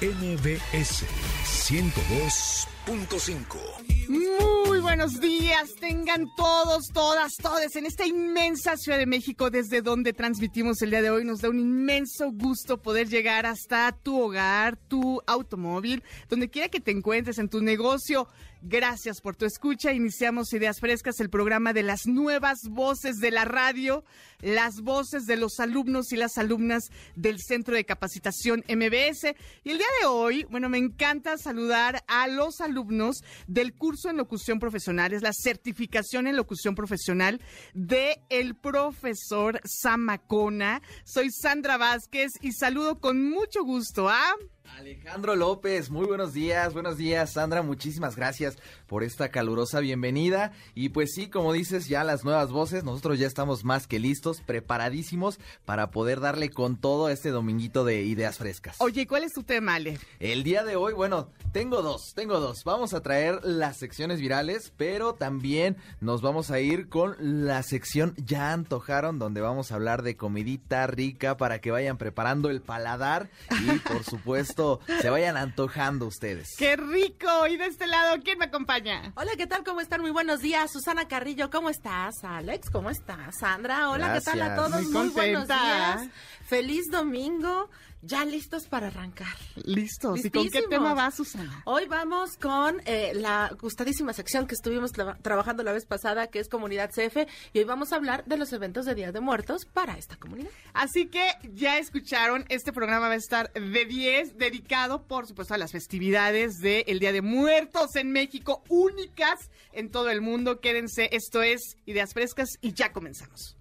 MBS 102.5. Muy buenos días, tengan todos, todas, todas en esta inmensa Ciudad de México desde donde transmitimos el día de hoy. Nos da un inmenso gusto poder llegar hasta tu hogar, tu automóvil, donde quiera que te encuentres en tu negocio. Gracias por tu escucha. Iniciamos Ideas Frescas, el programa de las nuevas voces de la radio, las voces de los alumnos y las alumnas del Centro de Capacitación MBS. Y el día de hoy, bueno, me encanta saludar a los alumnos del curso en locución profesional, es la certificación en locución profesional de el profesor Samacona. Soy Sandra Vázquez y saludo con mucho gusto a... Alejandro López, muy buenos días, buenos días Sandra, muchísimas gracias por esta calurosa bienvenida y pues sí, como dices, ya las nuevas voces, nosotros ya estamos más que listos, preparadísimos para poder darle con todo este dominguito de ideas frescas. Oye, ¿cuál es tu tema, Ale? El día de hoy, bueno, tengo dos, tengo dos, vamos a traer las secciones virales, pero también nos vamos a ir con la sección Ya antojaron, donde vamos a hablar de comidita rica para que vayan preparando el paladar y por supuesto se vayan antojando ustedes. ¡Qué rico! Y de este lado, ¿quién me acompaña? Hola, ¿qué tal? ¿Cómo están? Muy buenos días. Susana Carrillo, ¿cómo estás? Alex, ¿cómo estás? Sandra, hola, ¿qué tal a todos? Muy, buenos días. Feliz domingo ya listos para arrancar. Listos. ¿Y con qué tema va, Susana? Hoy vamos con eh, la gustadísima sección que estuvimos trabajando la vez pasada, que es Comunidad CF, y hoy vamos a hablar de los eventos de Día de Muertos para esta comunidad. Así que ya escucharon, este programa va a estar de 10, dedicado, por supuesto, a las festividades del Día de Muertos en México, únicas en todo el mundo. Quédense, esto es Ideas Frescas y ya comenzamos.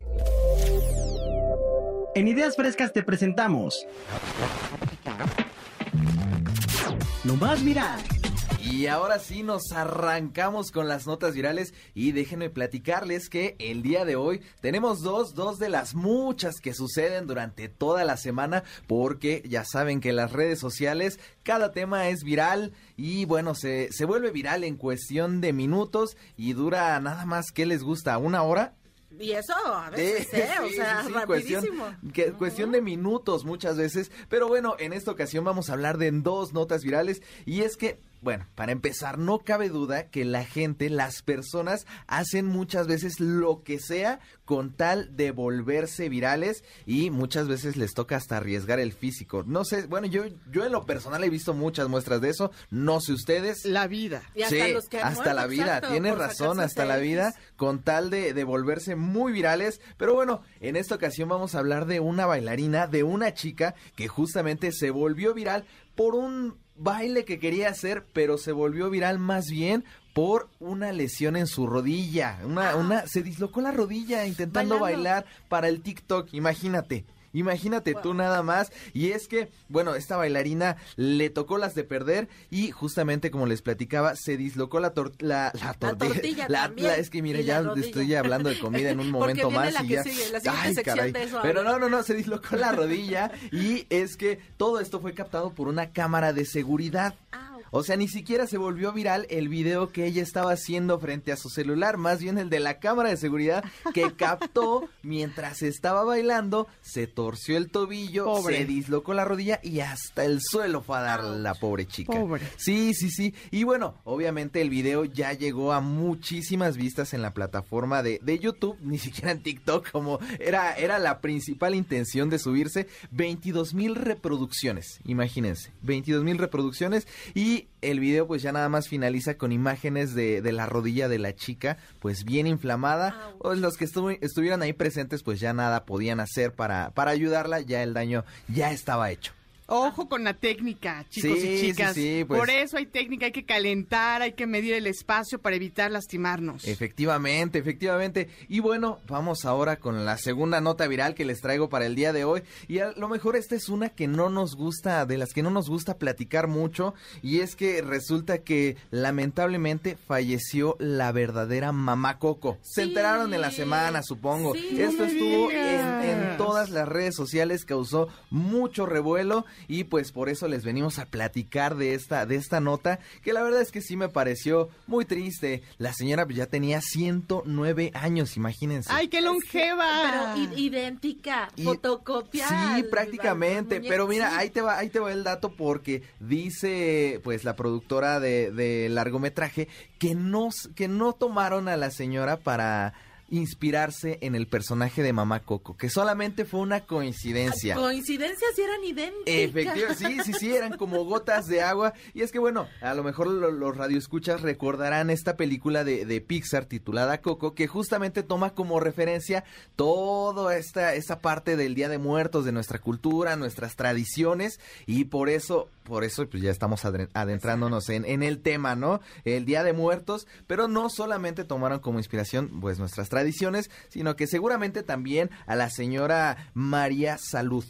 En Ideas Frescas te presentamos lo más viral. Y ahora sí nos arrancamos con las notas virales y déjenme platicarles que el día de hoy tenemos dos, dos de las muchas que suceden durante toda la semana porque ya saben que las redes sociales cada tema es viral y bueno, se, se vuelve viral en cuestión de minutos y dura nada más que les gusta una hora y eso a veces, ¿eh? o sea, rapidísimo. Cuestión, cuestión de minutos muchas veces. Pero bueno, en esta ocasión vamos a hablar de dos notas virales. Y es que bueno, para empezar, no cabe duda que la gente, las personas, hacen muchas veces lo que sea con tal de volverse virales y muchas veces les toca hasta arriesgar el físico. No sé, bueno, yo, yo en lo personal he visto muchas muestras de eso, no sé ustedes. La vida. Y hasta los que hasta la vida, tienes razón, hasta la vida, con tal de, de volverse muy virales. Pero bueno, en esta ocasión vamos a hablar de una bailarina, de una chica que justamente se volvió viral por un baile que quería hacer, pero se volvió viral más bien por una lesión en su rodilla. Una, ah. una, se dislocó la rodilla intentando bailar para el TikTok, imagínate. Imagínate tú nada más. Y es que, bueno, esta bailarina le tocó las de perder y justamente como les platicaba, se dislocó la, la, la, tortilla. La, es que mire, ya estoy hablando de comida en un momento más. y ya, ay, caray. Pero no, no, no, se dislocó la rodilla y es que todo esto fue captado por una cámara de seguridad. Ah. O sea, ni siquiera se volvió viral el video que ella estaba haciendo frente a su celular, más bien el de la cámara de seguridad que captó mientras estaba bailando, se torció el tobillo, se dislocó la rodilla y hasta el suelo fue a dar la pobre chica. Pobre. Sí, sí, sí. Y bueno, obviamente el video ya llegó a muchísimas vistas en la plataforma de, de YouTube, ni siquiera en TikTok, como era, era la principal intención de subirse. 22 mil reproducciones, imagínense, 22 mil reproducciones y el video pues ya nada más finaliza con imágenes de, la rodilla de la chica pues bien inflamada. O los que estuvieran ahí presentes pues ya nada podían hacer para, para ayudarla, ya el daño ya estaba hecho. Ojo con la técnica, chicos Sí, y chicas. sí, pues. Por eso hay técnica, hay que calentar, hay que medir el espacio para evitar lastimarnos. Efectivamente, efectivamente. Y bueno, vamos ahora con la segunda nota viral que les traigo para el día de hoy. Y a lo mejor esta es una que no nos gusta, de las que no nos gusta platicar mucho. Y es que resulta que lamentablemente falleció la verdadera mamá Coco. Se enteraron en la semana, supongo. Esto no estuvo en todas las redes sociales, causó mucho revuelo. Y pues por eso les venimos a platicar de esta, de esta nota. Que la verdad es que sí me pareció muy triste. La señora ya tenía 109 años, imagínense. ¡Ay, qué longeva! Pero idéntica, Y- fotocopia. Sí, prácticamente. Pero mira, ahí te va, ahí te va el dato porque dice, pues, la productora de, de largometraje que no, que no tomaron a la señora para inspirarse en el personaje de Mamá Coco, que solamente fue una coincidencia. Coincidencias y eran idénticas. Efectivamente, sí, sí, sí, eran como gotas de agua. Y es que bueno, a lo mejor lo- los radioescuchas recordarán esta película de, de Pixar titulada Coco, que justamente toma como referencia toda esta, esta parte del Día de Muertos, de nuestra cultura, nuestras tradiciones, y por eso, por eso pues ya estamos adentrándonos en, en el tema, ¿no? El Día de Muertos, pero no solamente tomaron como inspiración pues nuestras tradiciones, sino que seguramente también a la señora María Salud.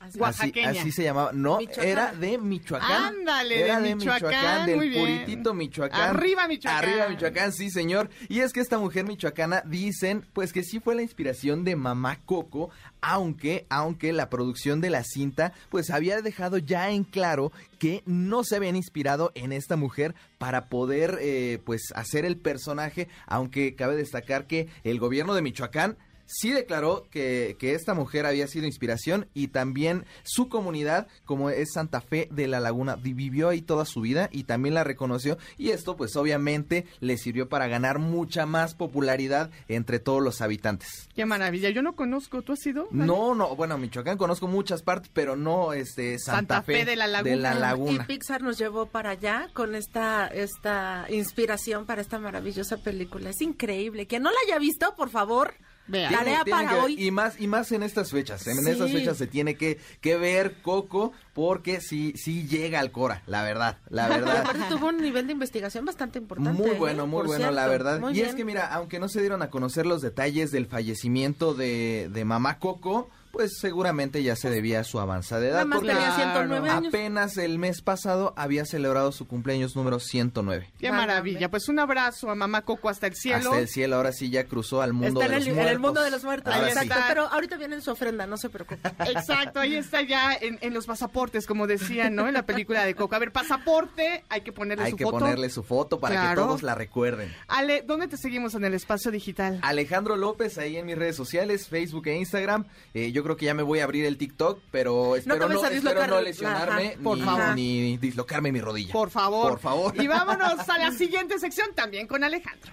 Así- Así, Oaxaqueña. así se llamaba. No, Michoacán. era de Michoacán. Ándale, era de Michoacán, del muy bien. puritito Michoacán. Arriba, Michoacán. Arriba Michoacán, sí, señor. Y es que esta mujer michoacana dicen, pues que sí fue la inspiración de Mamá Coco, aunque, aunque la producción de la cinta, pues había dejado ya en claro que no se habían inspirado en esta mujer para poder, eh, pues, hacer el personaje, aunque cabe destacar que el gobierno de Michoacán sí declaró que, que esta mujer había sido inspiración y también su comunidad, como es Santa Fe de la Laguna, vi- vivió ahí toda su vida y también la reconoció y esto pues obviamente le sirvió para ganar mucha más popularidad entre todos los habitantes. ¡Qué maravilla! Yo no conozco, ¿tú has ido? Dani? No, no, bueno, Michoacán conozco muchas partes, pero no este Santa, Santa Fe de la Laguna. Laguna. Y Pixar nos llevó para allá con esta, esta inspiración para esta maravillosa película. Es increíble. Quien no la haya visto, por favor, Vea. Tiene- tarea tiene para que- hoy. Y más, y más en estas fechas. En Sí. estas fechas se tiene que, que ver Coco porque sí, sí llega al Cora, la verdad, la verdad. Aparte tuvo un nivel de investigación bastante importante. Muy ¿eh? bueno, muy bueno, la verdad. Y es que mira, aunque no se dieron a conocer los detalles del fallecimiento de, de mamá Coco, pues seguramente ya se debía a su avanzada edad. Nada más porque tenía 109 años. apenas el mes pasado había celebrado su cumpleaños número 109. ¡Qué maravilla! Pues un abrazo a Mamá Coco hasta el cielo. Hasta el cielo, ahora sí ya cruzó al mundo Está en de el, los en el muertos. mundo de los muertos. Ahora sí. exacto. Pero ahorita viene en su ofrenda, no se preocupe. Exacto, ahí está ya en, en los pasaportes, como decían, ¿no? En la película de Coco. A ver, pasaporte, hay que ponerle Hay su que foto. ponerle su foto para Claro. que todos la recuerden. Ale, ¿dónde te seguimos en el espacio digital? Alejandro López ahí en mis redes sociales, Facebook e Instagram. Eh, yo creo que ya me voy a abrir el TikTok, pero espero no, a espero dislocar, no lesionarme ajá, por ni, favor. ni dislocarme mi rodilla. Por favor. Por favor. Y vámonos a la siguiente sección también con Alejandro.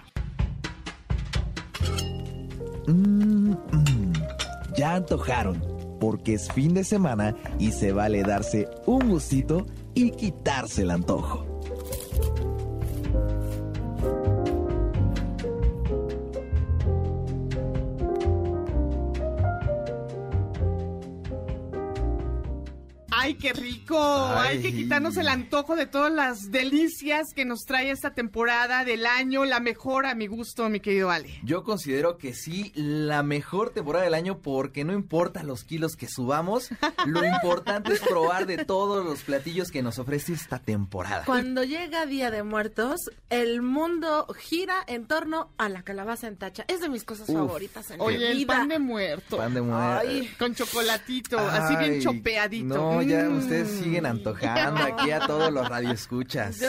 Mm, mm, ya antojaron, porque es fin de semana y se vale darse un gustito y quitarse el antojo. ¡Ay, qué rico! Hay que quitarnos el antojo de todas las delicias que nos trae esta temporada del año. La mejor a mi gusto, mi querido Ale. Yo considero que sí, la mejor temporada del año porque no importa los kilos que subamos, lo importante es probar de todos los platillos que nos ofrece esta temporada. Cuando llega Día de Muertos, el mundo gira en torno a la calabaza en tacha. Es de mis cosas Uf. favoritas en Oye, vida. pan de muerto. Pan de muerto. Ay, con chocolatito, así bien chopeadito. No, ya Mm. ustedes siguen antojando aquí a todos los radioescuchas. Yo,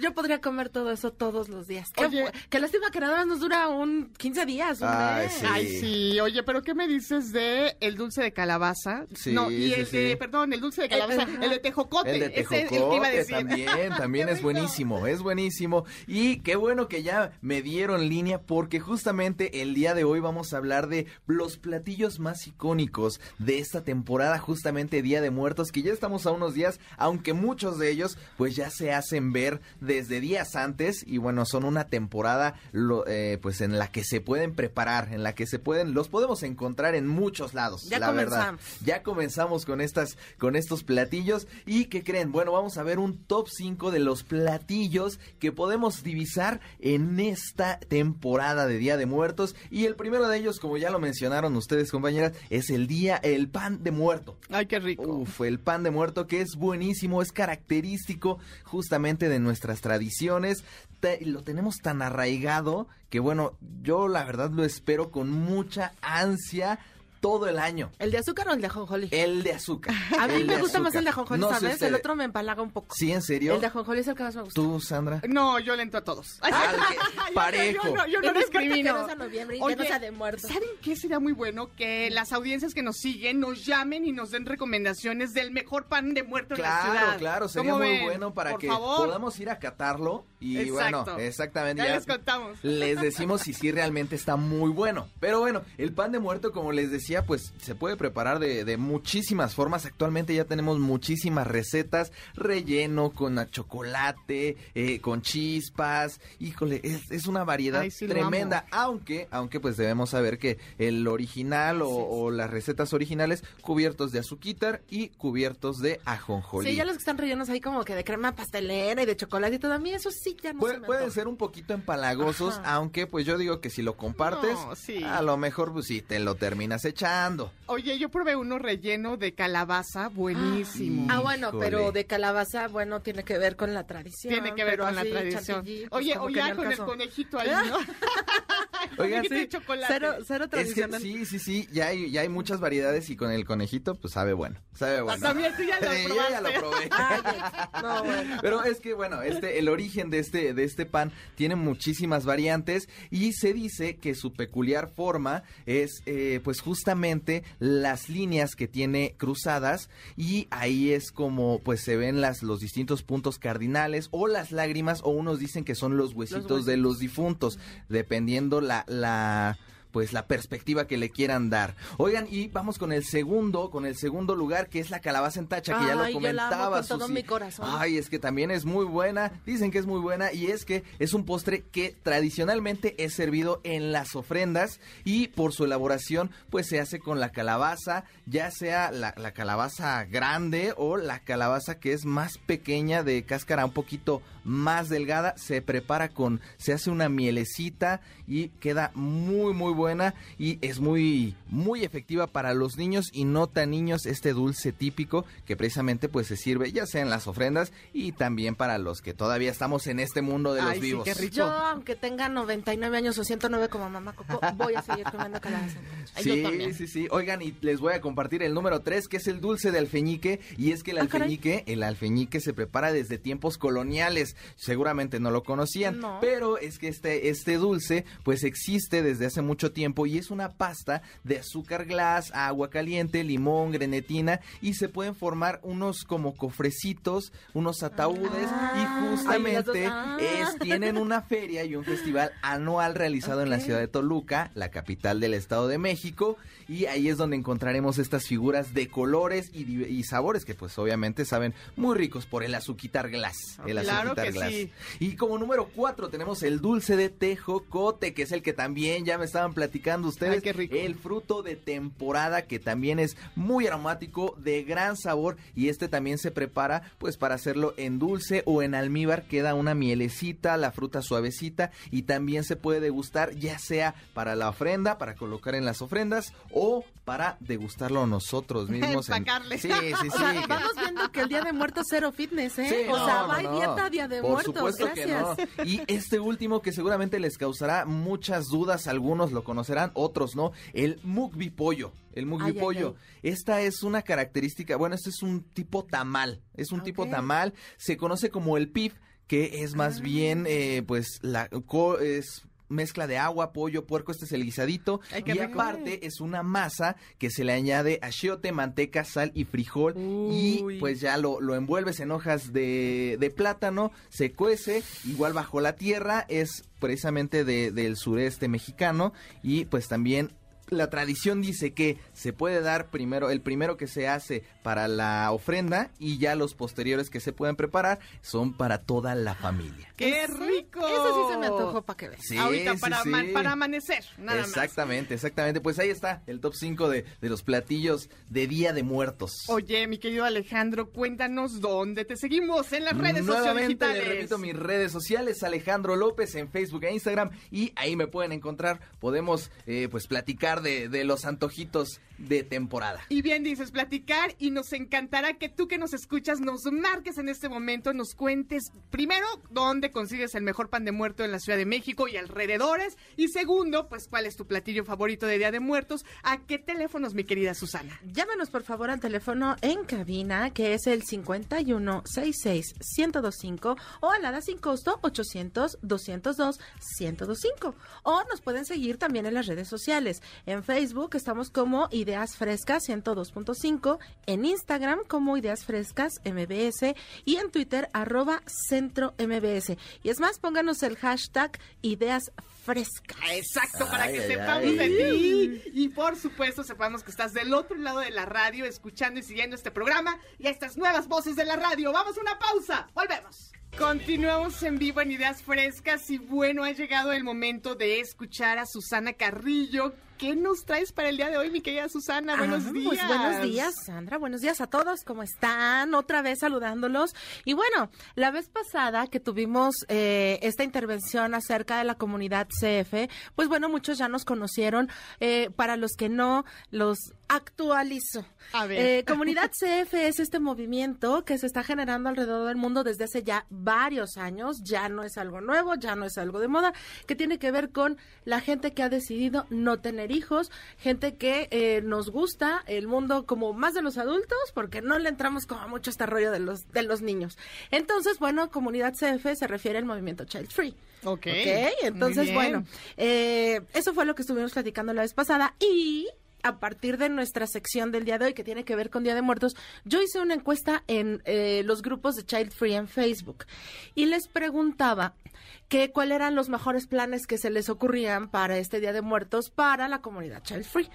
yo podría comer todo eso todos los días. Qué, Oye. fu- qué lástima que nada más nos dura un 15 días, un Ay, mes. sí. Ay, sí, oye, pero ¿qué me dices de el dulce de calabaza? Sí, no, y sí, el de, perdón, el dulce de calabaza, ajá. el de tejocote. El de ese es el que tejocote iba a decir. también, también es buenísimo, es buenísimo. Y qué bueno que ya me dieron línea porque justamente el día de hoy vamos a hablar de los platillos más icónicos de esta temporada, justamente Día de Muertos. Que ya estamos a unos días, aunque muchos de ellos pues ya se hacen ver desde días antes y bueno, son una temporada lo, eh, pues en la que se pueden preparar, en la que se pueden, los podemos encontrar en muchos lados, Ya la verdad. comenzamos. Ya comenzamos con estas, con estos platillos y ¿qué creen? Bueno, vamos a ver un top 5 de los platillos que podemos divisar en esta temporada de Día de Muertos y el primero de ellos, como ya lo mencionaron ustedes compañeras, es el día, el pan de muerto. Ay, qué rico. Uf, el pan de muerto que es buenísimo, es característico justamente de nuestras tradiciones. Te- lo tenemos tan arraigado que bueno, yo la verdad lo espero con mucha ansia todo el año. ¿El de azúcar o el de ajonjolí? El de azúcar. A mí me gusta más el de ajonjolí, No ¿sabes? El otro me empalaga un poco. ¿Sí, en serio? El de ajonjolí es el que más me gusta. ¿Tú, Sandra? No, yo le entro a todos. Ah, Yo- parejo. Yo, no, yo no discrimino. que noviembre y que de. ¿Saben qué sería muy bueno? Que las audiencias que nos siguen nos llamen y nos den recomendaciones del mejor pan de muerto en la Claro, ciudad. claro, sería ¿Cómo muy ven? bueno para Por que favor. podamos ir a catarlo y Exacto. bueno, exactamente. Ya les contamos. Les decimos si sí realmente está muy bueno. Pero bueno, el pan de muerto, como les decía, pues se puede preparar de, de muchísimas formas. Actualmente ya tenemos muchísimas recetas, relleno con chocolate, eh, con chispas. Híjole, es, es una variedad Ay, sí lo tremenda. Aunque, aunque pues debemos saber que el original o, o las recetas originales cubiertos de azuquitar y cubiertos de ajonjolí. Sí, ya los que están rellenos ahí como que de crema pastelera y de chocolate y todo. A mí eso sí ya no se Puede- me pueden ser un poquito empalagosos, Ajá. aunque pues yo digo que si lo compartes, No, sí. a lo mejor pues sí te lo terminas echando. Oye, yo probé uno relleno de calabaza, buenísimo. Ah, bueno, Híjole. pero de calabaza, bueno, tiene que ver con la tradición. Tiene que ver con la tradición. pues, Oye, como o que ya ni al con el conejito ahí, ¿no? Oigan, Conejito sí. Cero, cero Es que tradicional. sí, sí, sí, ya hay, ya hay muchas variedades y con el conejito pues sabe bueno, sabe bueno. También tú ya lo Sí, yo ya lo probaste. probé. Ay, no, bueno. Pero es que bueno, este, el origen de este, de este pan tiene muchísimas variantes y se dice que su peculiar forma es eh, pues justamente las líneas que tiene cruzadas y ahí es como pues se ven las, los distintos puntos cardinales o las lágrimas o unos dicen que son los huesitos de los difuntos, dependiendo la, la pues la perspectiva que le quieran dar. Oigan, y vamos con el segundo, con el segundo lugar, que es la calabaza en tacha, que ya lo Ay, yo la amo comentaba. con todo mi corazón. Ay, es que también es muy buena, dicen que es muy buena, y es que es un postre que tradicionalmente es servido en las ofrendas, y por su elaboración, pues se hace con la calabaza, ya sea la, la calabaza grande o la calabaza que es más pequeña, de cáscara un poquito más delgada, se prepara con, se hace una mielecita y queda muy muy buena y es muy muy efectiva para los niños y no tan niños este dulce típico que precisamente pues se sirve ya sea en las ofrendas y también para los que todavía estamos en este mundo de los Ay, sí, vivos. qué rico. Yo, aunque tenga 99 años o 109 como mamá Coco, voy a seguir comiendo calabaza. Ay, yo Sí, sí, sí. Oigan, y les voy a compartir el número 3, que es el dulce de alfeñique. Y es que el Ah, caray. alfeñique, el alfeñique se prepara desde tiempos coloniales. Seguramente no lo conocían, No. pero es que este, este dulce, pues existe desde hace mucho tiempo y es una pasta de azúcar glass, agua caliente, limón, grenetina y se pueden formar unos como cofrecitos, unos ataúdes Ah. y las justamente ah. es, tienen una feria y un festival anual realizado en la ciudad de Toluca, la capital del Estado de México, y ahí es donde encontraremos estas figuras de colores y, sabores que pues obviamente saben muy ricos por el azuquitar glass. El Ah, Claro azuquitar que glass. sí. Y como número cuatro tenemos el dulce de tejocote, que es el que también ya me estaban platicando ustedes. Ay, qué rico. El fruto de temporada que también es muy aromático, de gran sabor y este también se prepara pues para hacerlo en dulce o en almíbar, queda una mielecita, la fruta suavecita y también se puede degustar ya sea para la ofrenda, para colocar en las ofrendas o para degustarlo nosotros mismos. en-. Sí, sí, O sí. sea, vamos viendo que el Día de Muertos cero fitness, ¿eh? Sí, o no, sea, no, va y no. dieta Día de Por Muertos. supuesto Gracias. que no. Y este último que seguramente les causará muchas dudas, algunos lo conocerán, otros no, el mukbi pollo. El ay, pollo. Esta es una característica, bueno, este es un tipo tamal, es un tipo tamal, se conoce como el pif, que es más Ah. bien, eh, pues, la co- es mezcla de agua, pollo, puerco, este es el guisadito. Ay, y rico. aparte es una masa que se le añade achiote, manteca, sal y frijol. Y pues ya lo, lo envuelves en hojas de, de plátano, se cuece, igual bajo la tierra, es precisamente de- del sureste mexicano y pues también la tradición dice que se puede dar primero, el primero que se hace para la ofrenda y ya los posteriores que se pueden preparar son para toda la familia. ¡Qué rico! Eso sí se me antojó para que veas. Sí, Ahorita sí, para, sí. ama- para amanecer, nada más. Exactamente, exactamente. Pues ahí está el top 5 de, de los platillos de Día de Muertos. Oye, mi querido Alejandro, cuéntanos dónde te seguimos en las redes Nuevamente sociales. le repito mis redes sociales, Alejandro López en Facebook e Instagram y ahí me pueden encontrar. Podemos eh, pues platicar de, de los antojitos de temporada. Y bien dices, platicar y nos encantará que tú que nos escuchas nos marques en este momento, nos cuentes primero dónde consigues el mejor pan de muerto en la Ciudad de México y alrededores y segundo, pues cuál es tu platillo favorito de Día de Muertos, a qué teléfonos mi querida Susana. Llámanos por favor al teléfono en cabina que es el 51 66 1025 o alada sin costo 800 202 1025 o nos pueden seguir también en las redes sociales. En Facebook estamos como Ideas Frescas 102.5, en Instagram como Ideas Frescas MBS y en Twitter arroba Centro MBS. Y es más, pónganos el hashtag Ideas Frescas. Exacto, para Ay, que ay, sepamos ay. de ti. Y por supuesto, sepamos que estás del otro lado de la radio, escuchando y siguiendo este programa y a estas nuevas voces de la radio. Vamos a una pausa. Volvemos. Continuamos en vivo en Ideas Frescas y bueno, ha llegado el momento de escuchar a Susana Carrillo. ¿Qué nos traes para el día de hoy, mi querida Susana? Buenos Ah, días. Pues buenos días, Sandra. Buenos días a todos. ¿Cómo están? Otra vez saludándolos. Y bueno, la vez pasada que tuvimos eh, esta intervención acerca de la comunidad CF, pues bueno, muchos ya nos conocieron. Eh, para los que no, los actualizo. A ver. Eh, comunidad CF es este movimiento que se está generando alrededor del mundo desde hace ya varios años. Ya no es algo nuevo, ya no es algo de moda, que tiene que ver con la gente que ha decidido no tener hijos, gente que eh, nos gusta el mundo como más de los adultos, porque no le entramos como mucho este rollo de los, de los niños. Entonces, bueno, comunidad CF se refiere al movimiento Child Free. Ok. Ok, entonces, bueno, eh, eso fue lo que estuvimos platicando la vez pasada y a partir de nuestra sección del día de hoy que tiene que ver con Día de Muertos, yo hice una encuesta en eh, los grupos de Child Free en Facebook y les preguntaba que cuáles eran los mejores planes que se les ocurrían para este Día de Muertos para la comunidad Child Free.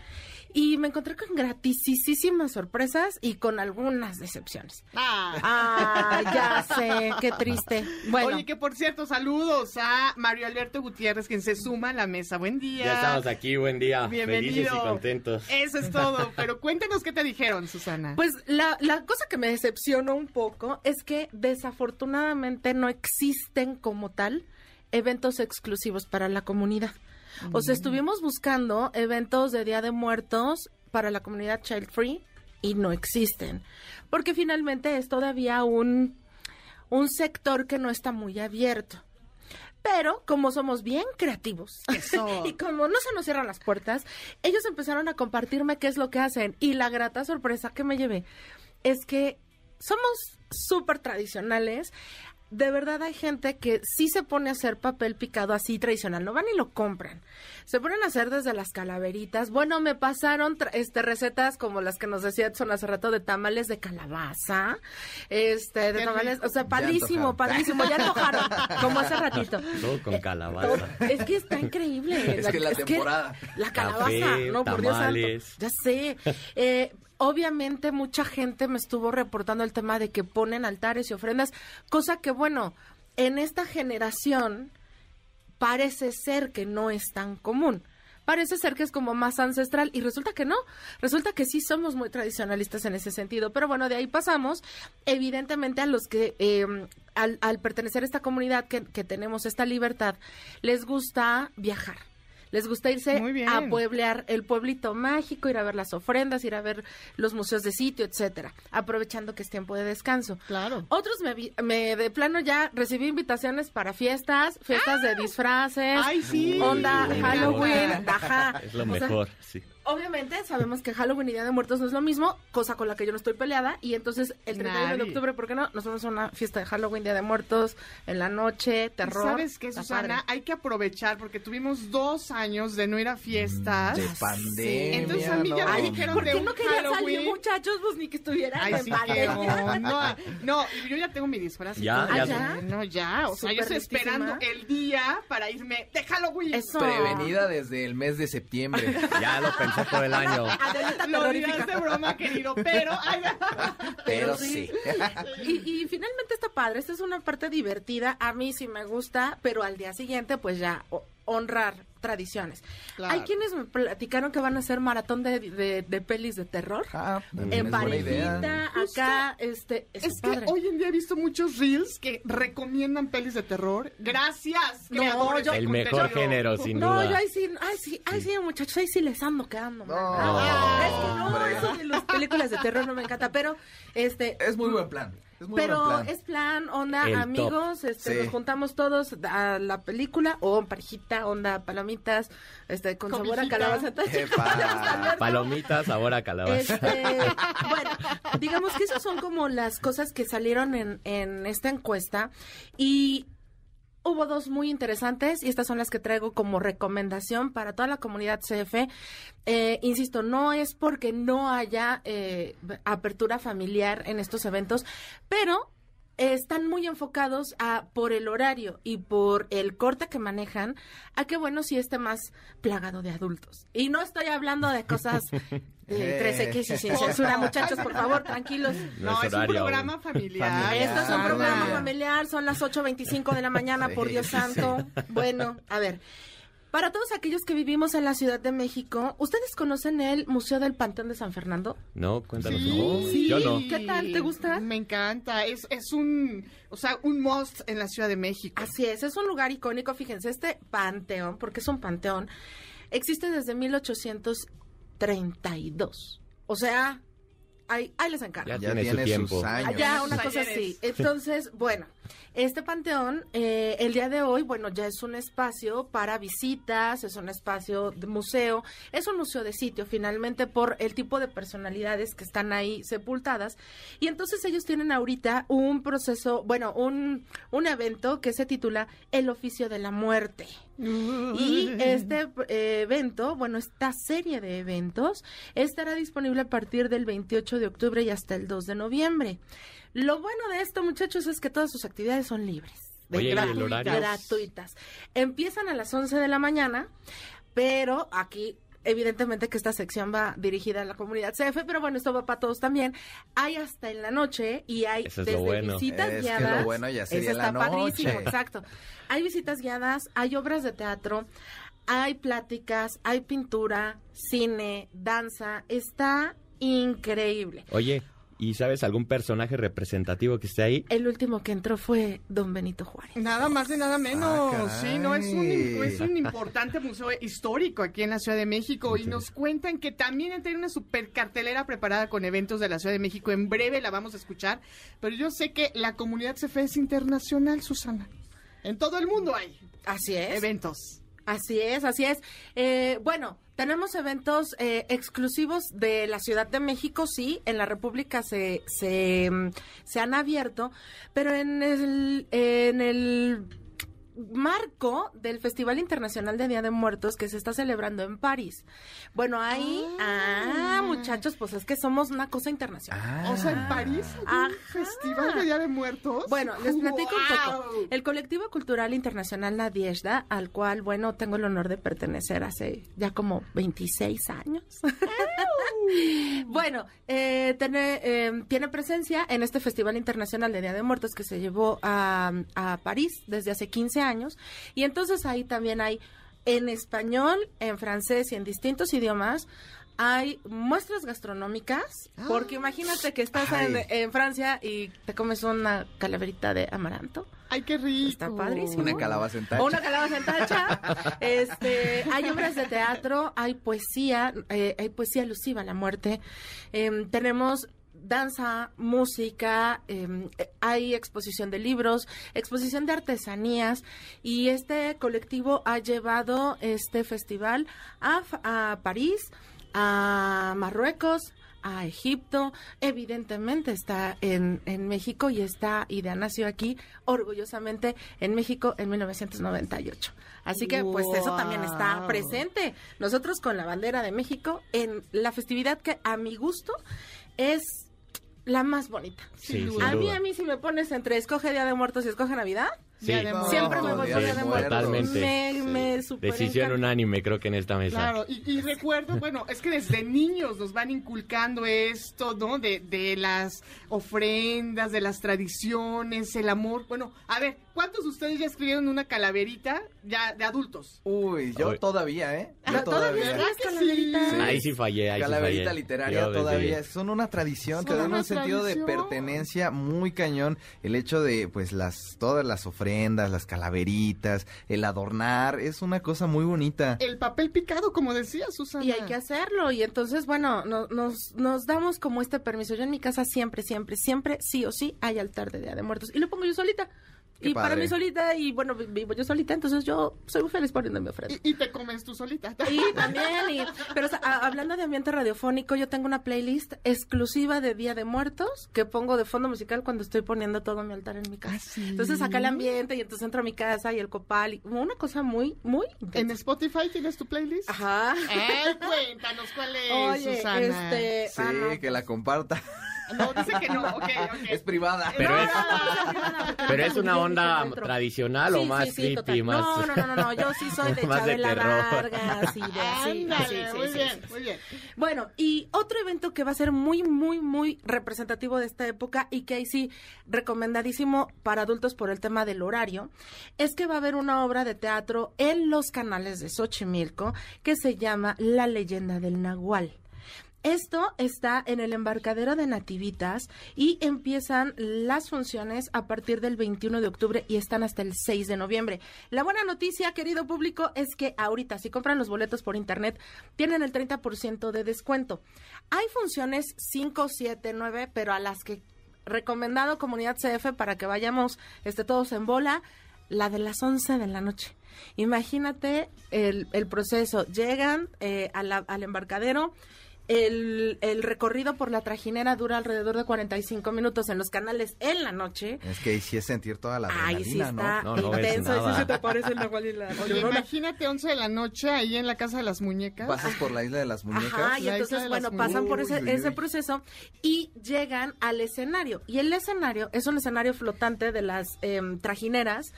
Y me encontré con gratisísimas sorpresas y con algunas decepciones. Ah. Ah, ya sé, qué triste. Bueno, Oye, que por cierto, saludos a Mario Alberto Gutiérrez, quien se suma a la mesa. Buen día. Ya estamos aquí, buen día. Bienvenido. Felices y contentos. Eso es todo. Pero cuéntanos qué te dijeron, Susana. Pues la, la cosa que me decepcionó un poco es que desafortunadamente no existen como tal eventos exclusivos para la comunidad. O sea, estuvimos buscando eventos de Día de Muertos para la comunidad Child Free y no existen. Porque finalmente es todavía un, un sector que no está muy abierto. Pero como somos bien creativos y como no se nos cierran las puertas, ellos empezaron a compartirme qué es lo que hacen. Y la grata sorpresa que me llevé es que somos súper tradicionales. De verdad hay gente que sí se pone a hacer papel picado así tradicional, no van y lo compran. Se ponen a hacer desde las calaveritas. Bueno, me pasaron este recetas como las que nos decía Edson hace rato de tamales de calabaza, este, de tamales, o sea, padrísimo, padrísimo, ya antojaron, como hace ratito. Todo con calabaza. Es que está increíble. Es que la temporada. la calabaza, Café, no, por Dios santo. tamales. Ya sé. Eh, obviamente mucha gente me estuvo reportando el tema de que ponen altares y ofrendas, cosa que bueno, en esta generación parece ser que no es tan común. Parece ser que es como más ancestral y resulta que no. Resulta que sí somos muy tradicionalistas en ese sentido. Pero bueno, de ahí pasamos, evidentemente, a los que eh, al, pertenecer a esta comunidad que tenemos esta libertad, les gusta viajar. Les gusta irse a pueblear el pueblito mágico, ir a ver las ofrendas, ir a ver los museos de sitio, etcétera, aprovechando que es tiempo de descanso. Claro. Otros me, vi- me de plano ya recibí invitaciones para fiestas, fiestas de disfraces, ¡Ay, sí! onda Halloween, ajá. Es lo O sea, mejor, sí. Obviamente sabemos que Halloween y Día de Muertos no es lo mismo, cosa con la que yo no estoy peleada. Y entonces el 31 de Nadie. octubre, ¿por qué no? Nos vamos a una fiesta de Halloween, Día de Muertos, en la noche, ¿Y terror. ¿Sabes qué, Susana? padre. Hay que aprovechar porque tuvimos dos años de no ir a fiestas. De pandemia. Entonces a mí ya no. me dijeron ¿Por de un no querían salir, muchachos? Pues ni que estuvieran Ay, en sí, pandemia. no, no, no, yo ya tengo mi disfraz. Ya. Ah, ¿ya? No, ya, o sea, yo estoy esperando el día para irme de Halloween. Eso. Prevenida desde el mes de septiembre. Ya lo pensé por el año. Adelita Lo de broma, querido, pero... ay, Pero sí. sí. Y, y finalmente está padre, esta es una parte divertida, a mí sí me gusta, pero al día siguiente pues ya honrar tradiciones. Claro. Hay quienes me platicaron que van a hacer maratón de, de- de pelis de terror. Ah, en es buena idea. parejita, acá, este, Es que padre. hoy en día he visto muchos reels que recomiendan pelis de terror. Gracias, No, creadores yo- El mejor contenido. género, sin no, duda. yo ahí sí, ay sí, ay sí, muchachos, ahí sí les ando quedando. No, mal. Ah, es que no, hombre. eso de las películas de terror no me encanta, pero este Es muy buen plan. Es muy Pero buen plan. es plan, onda, El amigos, este, Sí. nos juntamos todos a la película, o parejita, onda, palomitas, este, con sabor a calabaza. Palomitas, sabor a calabaza. Este, bueno, digamos que esas son como las cosas que salieron en, en esta encuesta y hubo dos muy interesantes y estas son las que traigo como recomendación para toda la comunidad CF. Eh, insisto, no es porque no haya eh, apertura familiar en estos eventos, pero están muy enfocados a por el horario y por el corte que manejan a que bueno si esté más plagado de adultos y no estoy hablando de cosas de 13X y sin censura muchachos por favor tranquilos No No, es es un programa aún. familiar. Familiar. esto es un programa Familiar. son las 8.25 de la mañana, por Dios sí, santo. Bueno, a ver, para todos aquellos que vivimos en la Ciudad de México, ¿ustedes conocen el Museo del Panteón de San Fernando? No, cuéntanos. Sí, No, sí. Yo no. ¿Qué tal? ¿Te gusta? Me encanta. Es, es un, o sea, un must en la Ciudad de México. Así es, es un lugar icónico, fíjense, este panteón, porque es un panteón, existe desde 1832. O sea, ahí, ahí les encargo. Ya Ya tiene su tiene tiempo. sus años. Allá, una cosa así. Entonces, bueno, este panteón, eh, el día de hoy, bueno, ya es un espacio para visitas, es un espacio de museo, es un museo de sitio, finalmente, por el tipo de personalidades que están ahí sepultadas. Y entonces ellos tienen ahorita un proceso, bueno, un, un evento que se titula El oficio de la muerte. Y este eh, evento, bueno, esta serie de eventos estará disponible a partir del 28 de octubre y hasta el 2 de noviembre. Lo bueno de esto, muchachos, es que todas sus actividades son libres. Gratuitas. Empiezan a las 11 de la mañana, pero aquí... Evidentemente que esta sección va dirigida a la comunidad CF, pero bueno, esto va para todos también. Hay hasta en la noche y hay Eso es lo desde bueno. visitas Es que guiadas. lo bueno ya sería Eso la está padrísimo, exacto. Hay visitas guiadas, hay obras de teatro, hay pláticas, hay pintura, cine, danza. Está increíble. Oye, ¿y sabes algún personaje representativo que esté ahí? El último que entró fue Don Benito Juárez. Nada más y nada menos. Ah, sí, no es un, es un importante museo histórico aquí en la Ciudad de México y nos cuentan que también tiene una super cartelera preparada con eventos de la Ciudad de México. En breve la vamos a escuchar, pero yo sé que la comunidad CFE es internacional, Susana. En todo el mundo hay Así es. eventos. Así es, así es. Eh, bueno, tenemos eventos eh, exclusivos de la Ciudad de México, sí, en la República se, se, mm, se han abierto, pero en el, en el marco del Festival Internacional de Día de Muertos que se está celebrando en París. Bueno, ahí, ah, muchachos, pues es que somos una cosa internacional. Ah. O sea, en París hay un festival de Día de Muertos. Bueno, les platico un poco. El colectivo cultural internacional Nadiezhda, al cual, bueno, tengo el honor de pertenecer hace ya como 26 años. bueno, eh, tiene, eh, tiene presencia en este Festival Internacional de Día de Muertos que se llevó a, a París desde hace 15 años. Y entonces ahí también hay en español, en francés y en distintos idiomas. Hay muestras gastronómicas, porque imagínate que estás en, Francia y te comes una calaverita de amaranto. Ay, qué rico. Está padrísimo. Una calabaza en tacha. O una calabaza en tacha. Este, hay obras de teatro, hay poesía, eh, hay poesía alusiva a la muerte. Em, tenemos danza, música, em, eh, hay exposición de libros, exposición de artesanías y este colectivo ha llevado este festival a, a París, a Marruecos, a Egipto, evidentemente está en, en México y está, y nació aquí orgullosamente en México en 1998. Así que pues eso también está presente. Nosotros con la bandera de México en la festividad que a mi gusto es la más bonita. Sí, Sin sin duda. A mí, a mí si me pones entre escoge Día de Muertos y escoge Navidad, Sí, Día de Muertos. siempre me voy de Día de Muertos. Totalmente. Me, Sí. me super Decisión encanta. unánime, creo que en esta mesa. Claro, y, y recuerdo, bueno, es que desde niños nos van inculcando esto, ¿no? De, de las ofrendas, de las tradiciones, el amor. Bueno, a ver, ¿cuántos de ustedes ya escribieron una calaverita ya de adultos? Uy, yo Uy. todavía, ¿eh? Yo ¿todavía todavía. escribes ¿Verdad que calaverita? sí? Ahí sí fallé, ahí Calaverita sí fallé. literaria Yo desde- todavía son una tradición, Son te dan un sentido de pertenencia muy cañón. El hecho de, pues, las todas las ofrendas, las calaveritas, el adornar, es una cosa muy bonita. El papel picado, como decía Susana. Y hay que hacerlo. Y entonces, bueno, no- nos, nos damos como este permiso. Yo en mi casa siempre, siempre, siempre, sí o sí, hay altar de Día de Muertos. Y lo pongo yo solita. Qué y para mí solita, y bueno, vi- vivo yo solita, entonces yo soy muy feliz poniendo mi ofrenda. Y, y te comes tú solita. Y también, y- pero o sea, a- hablando de ambiente radiofónico, yo tengo una playlist exclusiva de Día de Muertos que pongo de fondo musical cuando estoy poniendo todo mi altar en mi casa. ¿Ah, sí? Entonces acá el ambiente y entonces entro a mi casa y el copal, y una cosa muy, muy ¿En. Spotify tienes tu playlist? Ajá. Eh, cuéntanos cuál es, Oye, Susana. este, Sí, ah, no, que la comparta. No, dice que no, ok, ok. es privada. Pero No, es- no, no, Pero es una onda tradicional o más sí, sí, creepy, total. más... No, no, no, no, yo sí soy de Más de Chabela terror. Vargas y de. Ándale, sí, sí, muy sí, bien, muy bien. Bueno, y otro evento que va a ser muy, muy, muy representativo de esta época y que ahí sí recomendadísimo para adultos por el tema del horario, es que va a haber una obra de teatro en los canales de Xochimilco que se llama La leyenda del Nahual. Esto está en el embarcadero de Nativitas y empiezan las funciones a partir del 21 de octubre y están hasta el 6 de noviembre. La buena noticia, querido público, es que ahorita si compran los boletos por internet tienen el 30% de descuento. Hay funciones 5, 7, 9, pero a las que recomendado comunidad CF para que vayamos este, todos en bola, la de las 11 de la noche. Imagínate el, proceso. Llegan eh, al embarcadero. El, el recorrido por la trajinera dura alrededor de 45 minutos en los canales en la noche. Es que ahí sí es sentir toda la Ay, sí adrenalina, está ¿no? No, no ves intenso. sí nada. se te parece el Nahual y la Oye, imagínate 11 de la noche ahí en la casa de las muñecas. Pasas por la isla de las muñecas. Ajá, y La entonces, bueno, pasan por ese, uy, ese uy. proceso y llegan al escenario. Y el escenario es un escenario flotante de las em, trajineras.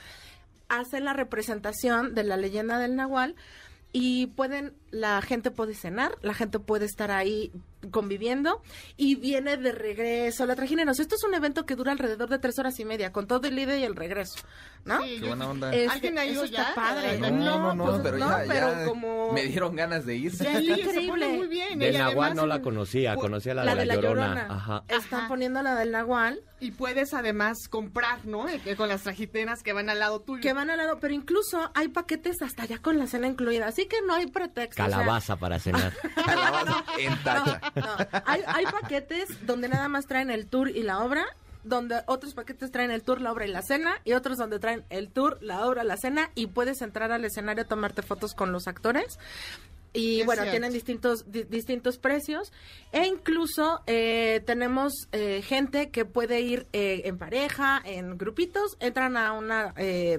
Hacen la representación de la leyenda del Nahual y pueden, la gente puede cenar, la gente puede estar ahí conviviendo y viene de regreso. La sea, esto es un evento que dura alrededor de tres horas y media, con todo el ida y el regreso, ¿no? Sí, Qué buena onda. Este, ¿Alguien ha ido eso está padre. no, no, no, pues, pero no, ya, pero ya como... me dieron ganas de ir. Sí, pone increíble. muy bien. Del Nahual no la conocía, conocía la, la de la, Llorona. Ajá. Están Ajá. poniendo la del Nahual. Y puedes además comprar, ¿no? Eh, Con las trajiteras que van al lado tuyo. que van al lado, pero incluso hay paquetes hasta ya con la cena incluida, así que no hay pretexto. o sea, Calabaza para cenar. Calabaza en tacha. no, hay, hay paquetes donde nada más traen el tour y la obra, donde otros paquetes traen el tour, la obra y la cena, y otros donde traen el tour, la obra, la cena, y puedes entrar al escenario a tomarte fotos con los actores. Y Es bueno, cierto. tienen distintos di- distintos precios e incluso eh, tenemos eh, gente que puede ir eh, en pareja, en grupitos, entran a una eh,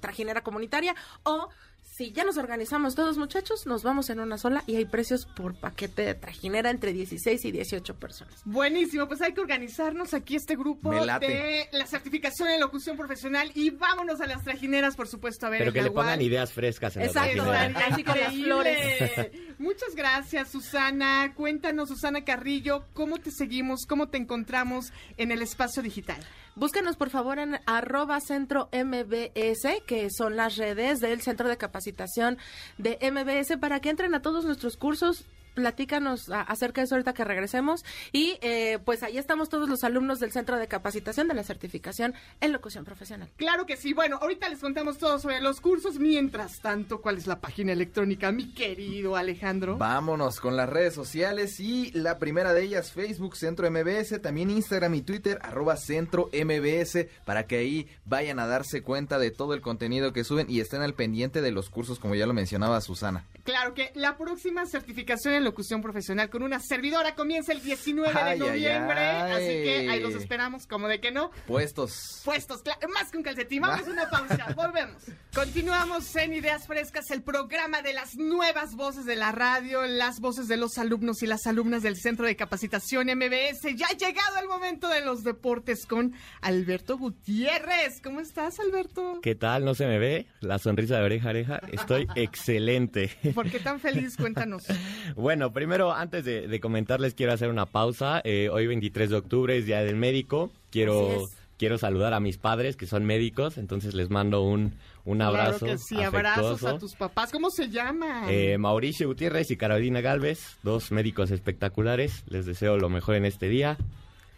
trajinera comunitaria o si ya nos organizamos todos muchachos, nos vamos en una sola y hay precios por paquete de trajinera entre 16 y 18 personas. Buenísimo, pues hay que organizarnos aquí este grupo Me late. de la certificación en locución profesional y vámonos a las trajineras, por supuesto, a ver Pero el que le pongan ideas frescas en la Exacto, trajinera. Dani. Así con las Increíble. Muchas gracias, Susana. Cuéntanos, Susana Carrillo, cómo te seguimos, cómo te encontramos en el espacio digital. Búscanos por favor en arroba centro MBS, que son las redes del Centro de Capacitación de MBS, para que entren a todos nuestros cursos. Platícanos a- acerca de eso ahorita que regresemos. Y eh, pues ahí estamos todos los alumnos del Centro de Capacitación de la Certificación en Locución Profesional. Claro que sí. Bueno, ahorita les contamos todo sobre los cursos. Mientras tanto, ¿cuál es la página electrónica, mi querido Alejandro? Vámonos con las redes sociales y la primera de ellas Facebook Centro MBS, también Instagram y Twitter arroba Centro MBS para que ahí vayan a darse cuenta de todo el contenido que suben y estén al pendiente de los cursos como ya lo mencionaba Susana. Claro que la próxima certificación en locución profesional con una servidora. Comienza el 19 de Ay, noviembre, ay. así que ahí los esperamos, como de que no. Puestos. Puestos, más que un calcetín. Vamos a una pausa, volvemos. Continuamos en Ideas Frescas, el programa de las nuevas voces de la radio, las voces de los alumnos y las alumnas del Centro de Capacitación MBS. Ya ha llegado el momento de los deportes con Alberto Gutiérrez. ¿Cómo estás, Alberto? ¿Qué tal? ¿No se me ve? La sonrisa de oreja a oreja. Estoy excelente. ¿Por qué tan feliz? Cuéntanos. Bueno, primero, antes de, de comentarles, quiero hacer una pausa. Eh, hoy, 23 de octubre, es Día del Médico. Quiero, quiero saludar a mis padres, que son médicos. Entonces, les mando un, un abrazo Claro que sí, abrazos a tus papás. ¿Cómo se llaman? Eh, Mauricio Gutiérrez y Carolina Galvez, dos médicos espectaculares. Les deseo lo mejor en este día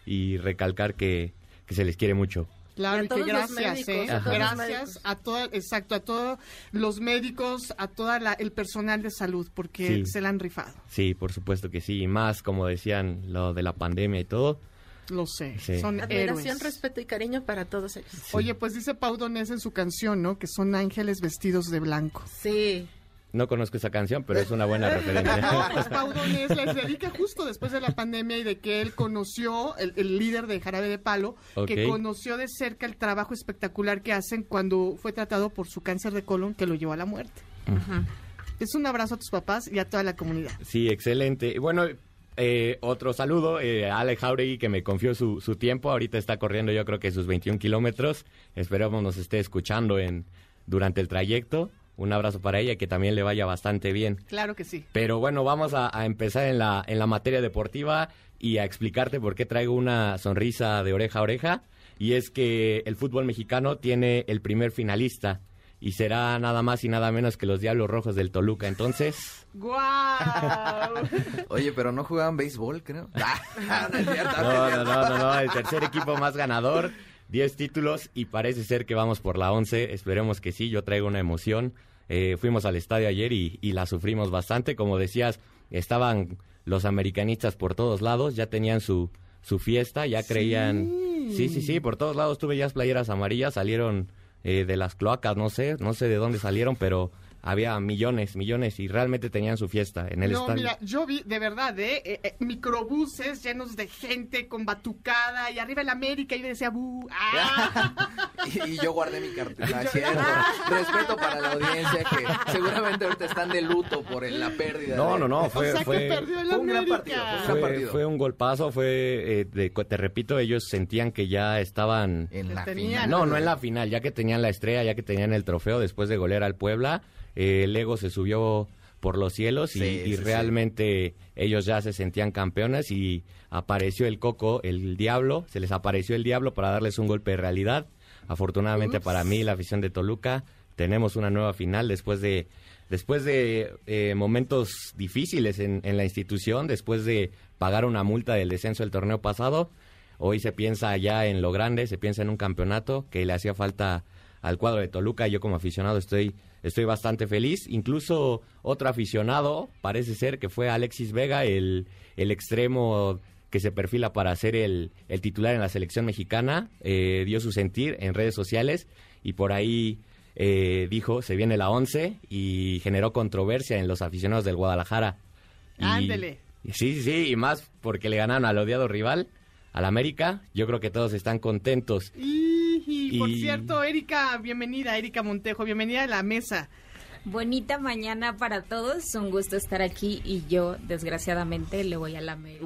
y recalcar que, que se les quiere mucho. Claro, Y a y que gracias, médicos, ¿eh? a todos los Gracias a todo, exacto, a todos los médicos, a todo el personal de salud, porque Sí. se la han rifado. Sí, por supuesto que sí. Y más, como decían, lo de la pandemia y todo. Lo sé, Sí. son Admiración, héroes. respeto y cariño para todos ellos. Oye, pues dice Pau Donés en su canción, ¿no? Que son ángeles vestidos de blanco. Sí. No conozco esa canción, pero es una buena No, referencia. pues Pau Donés les dedica justo después de la pandemia y de que él conoció, el, el líder de Jarabe de Palo, que conoció de cerca el trabajo espectacular que hacen cuando fue tratado por su cáncer de colon que lo llevó a la muerte. Es un abrazo a tus papás y a toda la comunidad. Sí, excelente. Y Bueno, eh, otro saludo eh, a Ale Jauregui que me confió su, su tiempo. Ahorita está corriendo yo creo que sus 21 kilómetros. Esperamos nos esté escuchando en durante el trayecto. Un abrazo para ella, que también le vaya bastante bien. Claro que sí. Pero bueno, vamos a, a empezar en la, en la materia deportiva y a explicarte por qué traigo una sonrisa de oreja a oreja. Y es que el fútbol mexicano tiene el primer finalista y será nada más y nada menos que los Diablos Rojos del Toluca. Entonces, ¡Guau! Oye, pero no jugaban béisbol, creo. Ah, no es cierto. no, no, no, no, no, el tercer equipo más ganador, 10 títulos y parece ser que vamos por la 11. Esperemos que sí, yo traigo una emoción. Eh, fuimos al estadio ayer y, y la sufrimos bastante. Como decías, estaban los americanistas por todos lados, ya tenían su, su fiesta, ya creían... Sí, sí, sí, por todos lados tuve ya playeras amarillas, salieron eh, de las cloacas, no sé, no sé de dónde salieron, pero había millones, millones y realmente tenían su fiesta en el no, estadio. mira, yo vi de verdad, ¿eh? Eh, eh, microbuses llenos de gente con batucada y arriba el América y yo decía, ¡bu! ¡Ah! Y, y yo guardé mi cartera, cierto. Respeto para la audiencia que seguramente ahorita están de luto por el- la pérdida. No, de- no, no, fue, o sea fue, que perdió el fue un gran partido, fue un gran fue, partido. fue un golpazo, fue, eh, de- te repito, ellos sentían que ya estaban... En la Tenían- final. No, no en la final, ya que tenían la estrella, ya que tenían el trofeo después de golear al Puebla, eh, el ego se subió por los cielos y, Sí, y sí, sí. realmente ellos ya se sentían campeones y apareció el coco, el diablo, se les apareció el diablo para darles un golpe de realidad. Afortunadamente Ups. para mí, la afición de Toluca, tenemos una nueva final después de después de eh, momentos difíciles en, en la institución, después de pagar una multa del descenso del torneo pasado. Hoy se piensa ya en lo grande, se piensa en un campeonato que le hacía falta al cuadro de Toluca. Yo como aficionado estoy, estoy bastante feliz. Incluso otro aficionado, parece ser que fue Alexis Vega, el, el extremo que se perfila para ser el, el titular en la selección mexicana, eh, dio su sentir en redes sociales y por ahí eh, dijo, se viene la 11 y generó controversia en los aficionados del Guadalajara. Y- Ándele. Sí, sí, sí, y más porque le ganaron al odiado rival, al América. Yo creo que todos están contentos. Y, y, por cierto, Erika, bienvenida, Erika Montejo, bienvenida a la mesa. Bonita mañana para todos, un gusto estar aquí y yo desgraciadamente le voy a la América.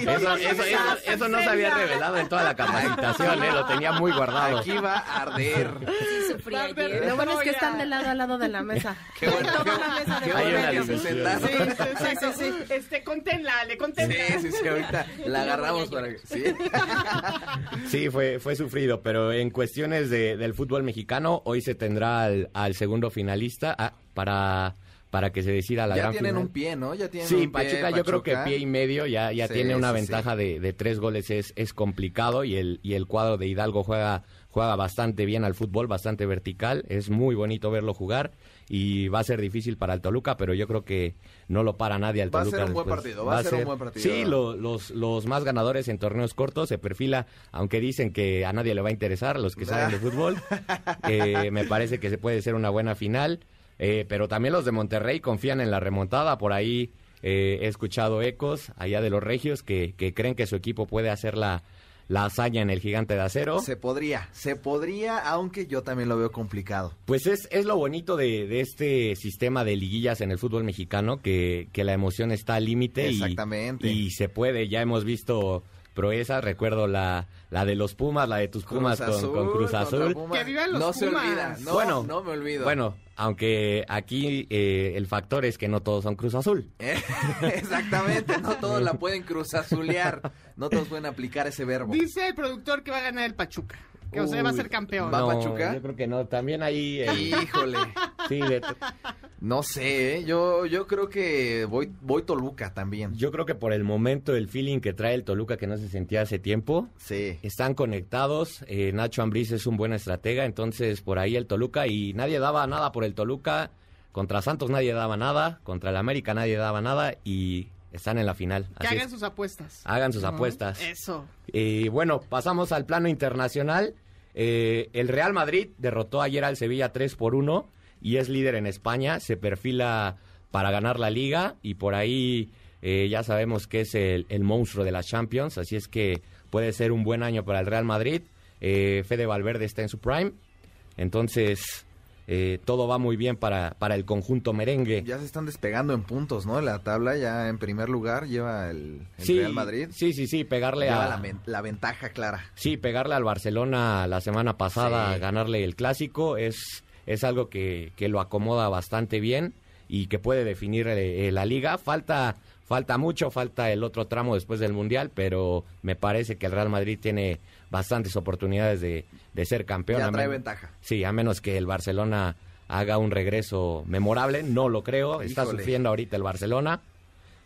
Eso, eso, eso, eso no se había revelado en toda la capacitación, ¿eh? lo tenía muy guardado. Aquí va a arder. Sí, sufrí ayer. Lo bueno es que están de lado a lado de la mesa. Qué bueno, qué, Toda la mesa de qué Hay una sentaron. Sí, sí, sí, sí, sí. Este, conténlale, Sí, conténlale. sí, sí, ahorita la agarramos para que... Sí. Sí, fue, fue sufrido, pero en cuestiones de- del fútbol mexicano, hoy se tendrá al, al segundo finalista ah, para, para que se decida la Ya gran tienen final. un pie, ¿no? Ya tienen Sí, un pie, Pachuca, yo creo que pie y medio ya, ya Sí, tiene una sí, ventaja sí. De, de tres goles, es, es complicado y el, y el cuadro de Hidalgo juega, juega bastante bien al fútbol, bastante vertical, es muy bonito verlo jugar y va a ser difícil para el Toluca, pero yo creo que no lo para nadie al Va a Toluca. ser un buen partido, va a ser un buen partido. Sí, lo- los, los más ganadores en torneos cortos se perfila, aunque dicen que a nadie le va a interesar, los que saben de fútbol, eh, me parece que se puede ser una buena final. Eh, pero también los de Monterrey confían en la remontada. Por ahí eh, he escuchado ecos allá de los regios que, que creen que su equipo puede hacer la, la hazaña en el gigante de acero. Se podría, se podría, aunque yo también lo veo complicado. Pues es, es lo bonito de, de este sistema de liguillas en el fútbol mexicano, que, que la emoción está al límite. y- Exactamente. Y, se puede, ya hemos visto proezas, recuerdo la, la de los Pumas, la de tus Pumas Cruz con, con Cruz Azul. Pumas. Que vivan los no se Pumas. olvida, no, bueno, no me olvido. Bueno, aunque aquí eh, el factor es que no todos son Cruz Azul. Eh, Exactamente, no todos la pueden cruzazulear, no todos pueden aplicar ese verbo. Dice el productor que va a ganar el Pachuca. Que o sea, va a ser Uy, campeón. ¿Va no, Pachuca? Yo creo que no, también ahí... eh, Híjole, sí, de- no sé, ¿eh? yo, yo creo que voy, voy Toluca también. yo creo que por el momento, el feeling que trae el Toluca que no se sentía hace tiempo, Sí. Están conectados, eh, Nacho Ambriz es un buen estratega, entonces por ahí el Toluca y nadie daba nada por el Toluca, contra Santos nadie daba nada, contra el América nadie daba nada y están en la final. Que Así hagan es. sus apuestas. Hagan sus apuestas. Eso. Y bueno, pasamos al plano internacional. Eh, el Real Madrid derrotó ayer al Sevilla 3 por 1 y es líder en España. Se perfila para ganar la liga y por ahí eh, ya sabemos que es el, monstruo de las Champions. Así es que puede ser un buen año para el Real Madrid. Eh, Fede Valverde está en su prime. Entonces, eh, todo va muy bien para, para el conjunto merengue. Ya se están despegando en puntos, ¿no? La tabla ya en primer lugar lleva el, el Real Madrid. Sí, sí, sí, pegarle Lleva a... la, la ventaja clara. Sí, pegarle al Barcelona la semana pasada, Sí. ganarle el clásico, es, es algo que, que lo acomoda bastante bien y que puede definir eh, la liga. Falta, falta mucho, falta el otro tramo después del Mundial, pero me parece que el Real Madrid tiene bastantes oportunidades de, de ser campeón. Ya a trae men- ventaja. Sí, a menos que el Barcelona haga un regreso memorable, no lo creo, está sufriendo ahorita el Barcelona.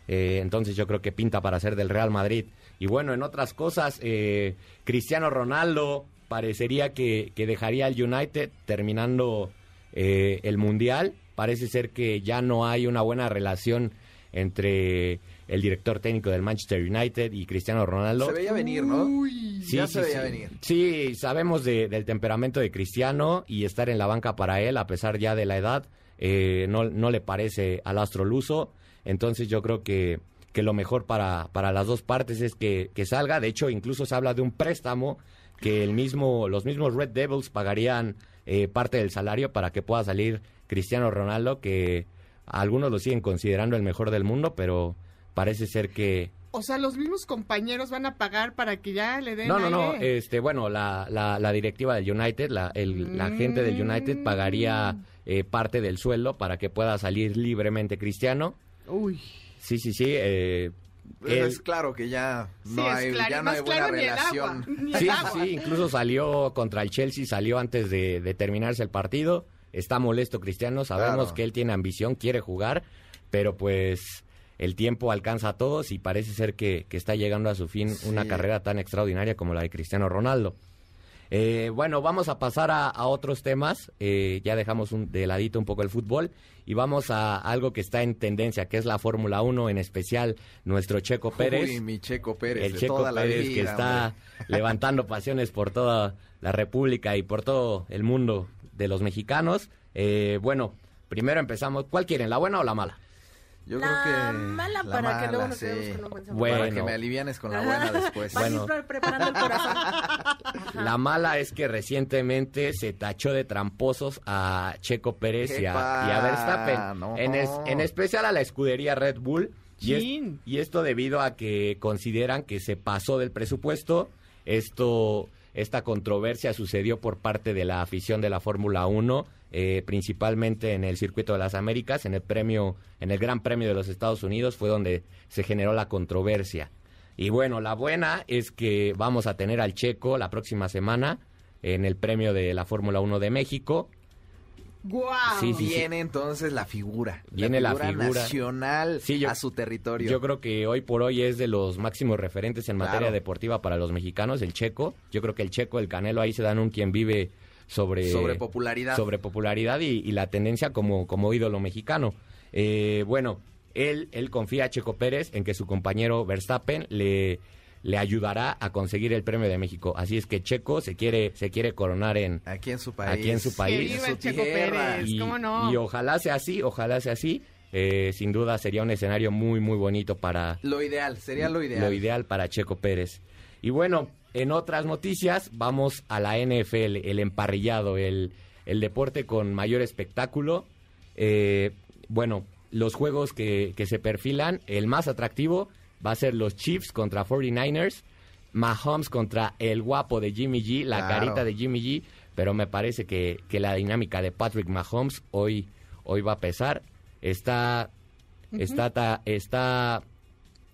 Eh, entonces yo creo que pinta para ser del Real Madrid. Y bueno, en otras cosas, eh, Cristiano Ronaldo parecería que, que dejaría el United terminando eh, el Mundial. Parece ser que ya no hay una buena relación entre el director técnico del Manchester United y Cristiano Ronaldo. Se veía venir, ¿no? Uy. Sí, ya sí, se veía sí. venir. Sí, sabemos de- del temperamento de Cristiano y estar en la banca para él, a pesar ya de la edad, eh, no, no le parece al astro luso. Entonces yo creo que, que lo mejor para, para las dos partes es que, que salga. De hecho, incluso se habla de un préstamo que el mismo, los mismos Red Devils pagarían eh, parte del salario para que pueda salir Cristiano Ronaldo, que algunos lo siguen considerando el mejor del mundo, pero parece ser que, O sea, los mismos compañeros van a pagar para que ya le den no, no, no. aire. Este, bueno, la, la, la directiva del United, la, el- la gente del United pagaría eh, parte del sueldo para que pueda salir libremente Cristiano. Uy. Sí, sí, sí. eh, él- es claro que ya no sí, hay, claro, ya no hay buena claro ni el relación. agua. Ni el sí, agua. sí, incluso salió contra el Chelsea, salió antes de, de terminarse el partido. Está molesto Cristiano, sabemos Claro. que él tiene ambición, quiere jugar, pero pues el tiempo alcanza a todos y parece ser que, que está llegando a su fin una carrera tan extraordinaria como la de Cristiano Ronaldo. Eh, bueno, vamos a pasar a, a otros temas. Eh, ya dejamos un- de ladito un poco el fútbol y vamos a algo que está en tendencia, que es la Fórmula 1, en especial nuestro Checo Pérez Uy, mi Checo Pérez el de Checo toda la Pérez vida, que está hombre. levantando pasiones por toda la República y por todo el mundo de los mexicanos. Eh, bueno, primero empezamos. ¿Cuál quieren, la buena o la mala? Yo La creo que mala la para que luego mala, nos sí. quedemos con un buen sabor. Bueno. Para que me alivianes con la buena después. Bueno. pre- preparando el corazón. Ajá. La mala es que recientemente se tachó de tramposos a Checo Pérez y a, y a ¡Epa! Verstappen. No. En, es- en especial a la escudería Red Bull. Y, es- Chin. y esto debido a que consideran que se pasó del presupuesto. Esto, esta controversia sucedió por parte de la afición de la Fórmula 1, eh, principalmente en el circuito de las Américas, en el premio, en el Gran Premio de los Estados Unidos, fue donde se generó la controversia. Y bueno, la buena es que vamos a tener al Checo la próxima semana en el premio de la Fórmula 1 de México. Guau. Sí, sí, Viene entonces la figura. Viene la figura. nacional Sí, yo- a su territorio. Yo creo que hoy por hoy es de los máximos referentes en materia deportiva para los mexicanos, el Checo. Yo creo que el Checo, el Canelo ahí se dan un quien vive sobre Sobre popularidad. sobre popularidad y, y la tendencia como, como ídolo mexicano. Eh, bueno, él, él confía a Checo Pérez en que su compañero Verstappen le, le ayudará a conseguir el premio de México. Así es que Checo se quiere se quiere coronar en Aquí en su país. aquí en su país. Que viva en el su Checo tierra. Pérez, y, ¿cómo no? y ojalá sea así, ojalá sea así. Eh, sin duda sería un escenario muy muy bonito para Lo ideal, sería lo ideal. lo ideal para Checo Pérez. Y bueno, en otras noticias, vamos a la NFL, el emparrillado, el, el deporte con mayor espectáculo. Eh, bueno, los juegos que, que se perfilan, el más atractivo va a ser los Chiefs contra 49ers, Mahomes contra el guapo de Jimmy G, la Claro. carita de Jimmy G, pero me parece que, que la dinámica de Patrick Mahomes hoy, hoy va a pesar. Está, está, está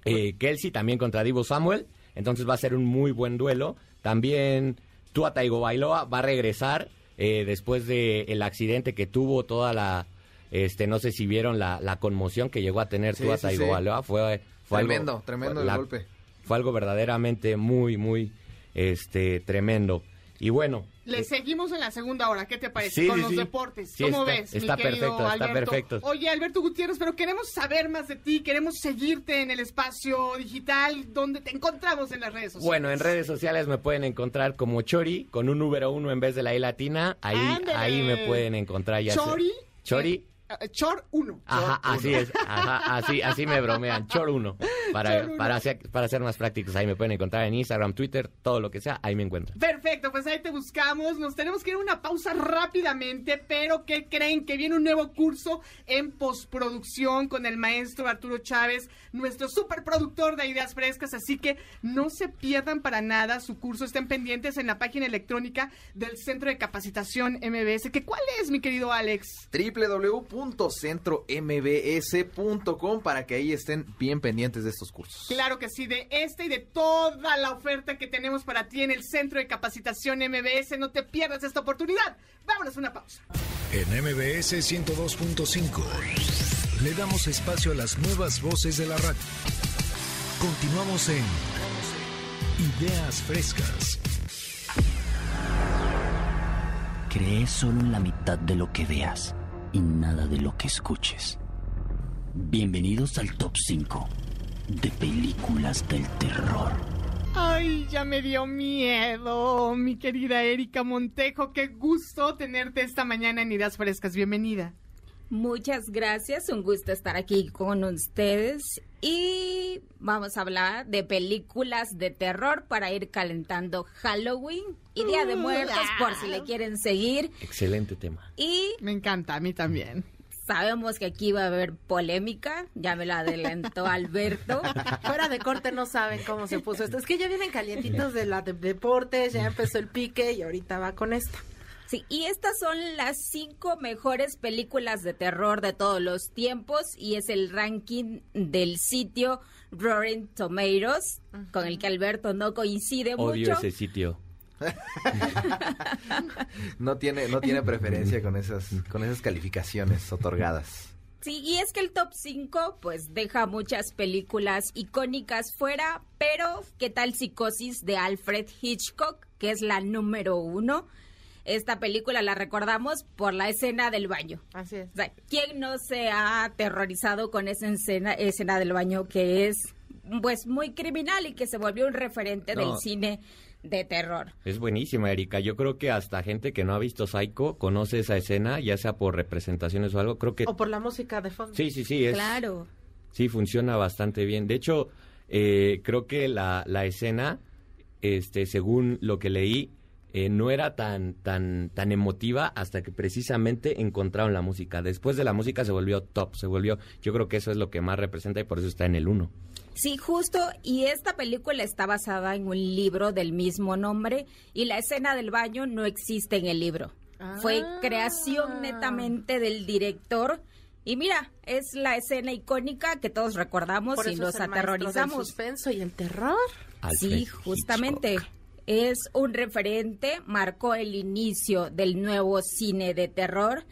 eh, Kelsey también contra Divo Samuel. Entonces va a ser un muy buen duelo. También Tua Tagovailoa va a regresar eh, después del el accidente que tuvo toda la... Este, no sé si vieron la, la conmoción que llegó a tener Sí, Tua sí, sí. Tagovailoa. Fue, fue Tremendo, algo- tremendo el la- golpe. Fue algo verdaderamente muy, muy este, tremendo. Y bueno, Le seguimos en la segunda hora, ¿qué te parece? Sí, Con sí, los sí. deportes. Sí, ¿Cómo está- ves? está mi querido perfecto, está perfecto. Oye, Alberto Gutiérrez, pero queremos saber más de ti, queremos seguirte en el espacio digital, donde te encontramos en las redes sociales. Bueno, en redes sociales me pueden encontrar como Chori, con un número uno en vez de la I latina. Ahí, Ándale. ahí me pueden encontrar ya. Chori. Chori. Eh, Chor 1. Ajá, así es. Ajá, así, así me bromean. Chor uno. Para, Chor uno. para, hacer, para ser más prácticos, ahí me pueden encontrar en Instagram, Twitter, todo lo que sea, ahí me encuentran. Perfecto, pues ahí te buscamos. Nos tenemos que ir a una pausa rápidamente, pero ¿qué creen? Que viene un nuevo curso en postproducción con el maestro Arturo Chávez, nuestro superproductor de Ideas Frescas, así que no se pierdan para nada su curso. Estén pendientes en la página electrónica del Centro de Capacitación MBS. ¿Que ¿Cuál es, mi querido Alex? www.centrombs.com para que ahí estén bien pendientes de estos cursos. Claro que sí, de este y de toda la oferta que tenemos para ti en el Centro de Capacitación MBS. No te pierdas esta oportunidad. Vámonos a una pausa. En MBS 102.5 le damos espacio a las nuevas voces de la radio. Continuamos en Ideas Frescas. Cree solo en la mitad de lo que veas y nada de lo que escuches. Bienvenidos al top 5 de películas del terror. Ay, ya me dio miedo, mi querida Erika Montejo. Qué gusto tenerte esta mañana en Ideas Frescas. Bienvenida. Muchas gracias, un gusto estar aquí con ustedes y vamos a hablar de películas de terror para ir calentando Halloween y Día de Muertos por si le quieren seguir Excelente tema. y Me encanta, a mí también. sabemos que aquí va a haber polémica, ya me lo adelantó Alberto. Fuera de corte no saben cómo se puso esto. Es que ya vienen calientitos de la de deportes, ya empezó el pique y ahorita va con esta. Sí, y estas son las cinco mejores películas de terror de todos los tiempos y es el ranking del sitio Roaring Tomatoes, con el que Alberto no coincide Odio mucho. ese sitio. No tiene, no tiene preferencia con esas, con esas calificaciones otorgadas. Sí, y es que el top 5 pues deja muchas películas icónicas fuera, pero ¿qué tal Psicosis de Alfred Hitchcock, que es la número uno? Esta película la recordamos por la escena del baño. Así es. O sea, ¿quién no se ha aterrorizado con esa escena, escena del baño que es pues muy criminal y que se volvió un referente No. del cine de terror? Es buenísima, Erika. Yo creo que hasta gente que no ha visto Psycho conoce esa escena, ya sea por representaciones o algo. Creo que... O por la música de fondo. Sí, sí, sí. Es, Claro. Sí, funciona bastante bien. De hecho, eh, creo que la, la escena, este, según lo que leí, eh, no era tan, tan, tan emotiva hasta que precisamente encontraron la música. Después de la música se volvió top, se volvió, yo creo que eso es lo que más representa y por eso está en el uno. Sí, justo, y esta película está basada en un libro del mismo nombre y la escena del baño no existe en el libro. Fue Ah. creación netamente del director y mira, es la escena icónica que todos recordamos Por y eso nos es el aterrorizamos. suspenso y el terror. Alfred Sí, justamente. Hitchcock. Es un referente, marcó el inicio del nuevo cine de terror.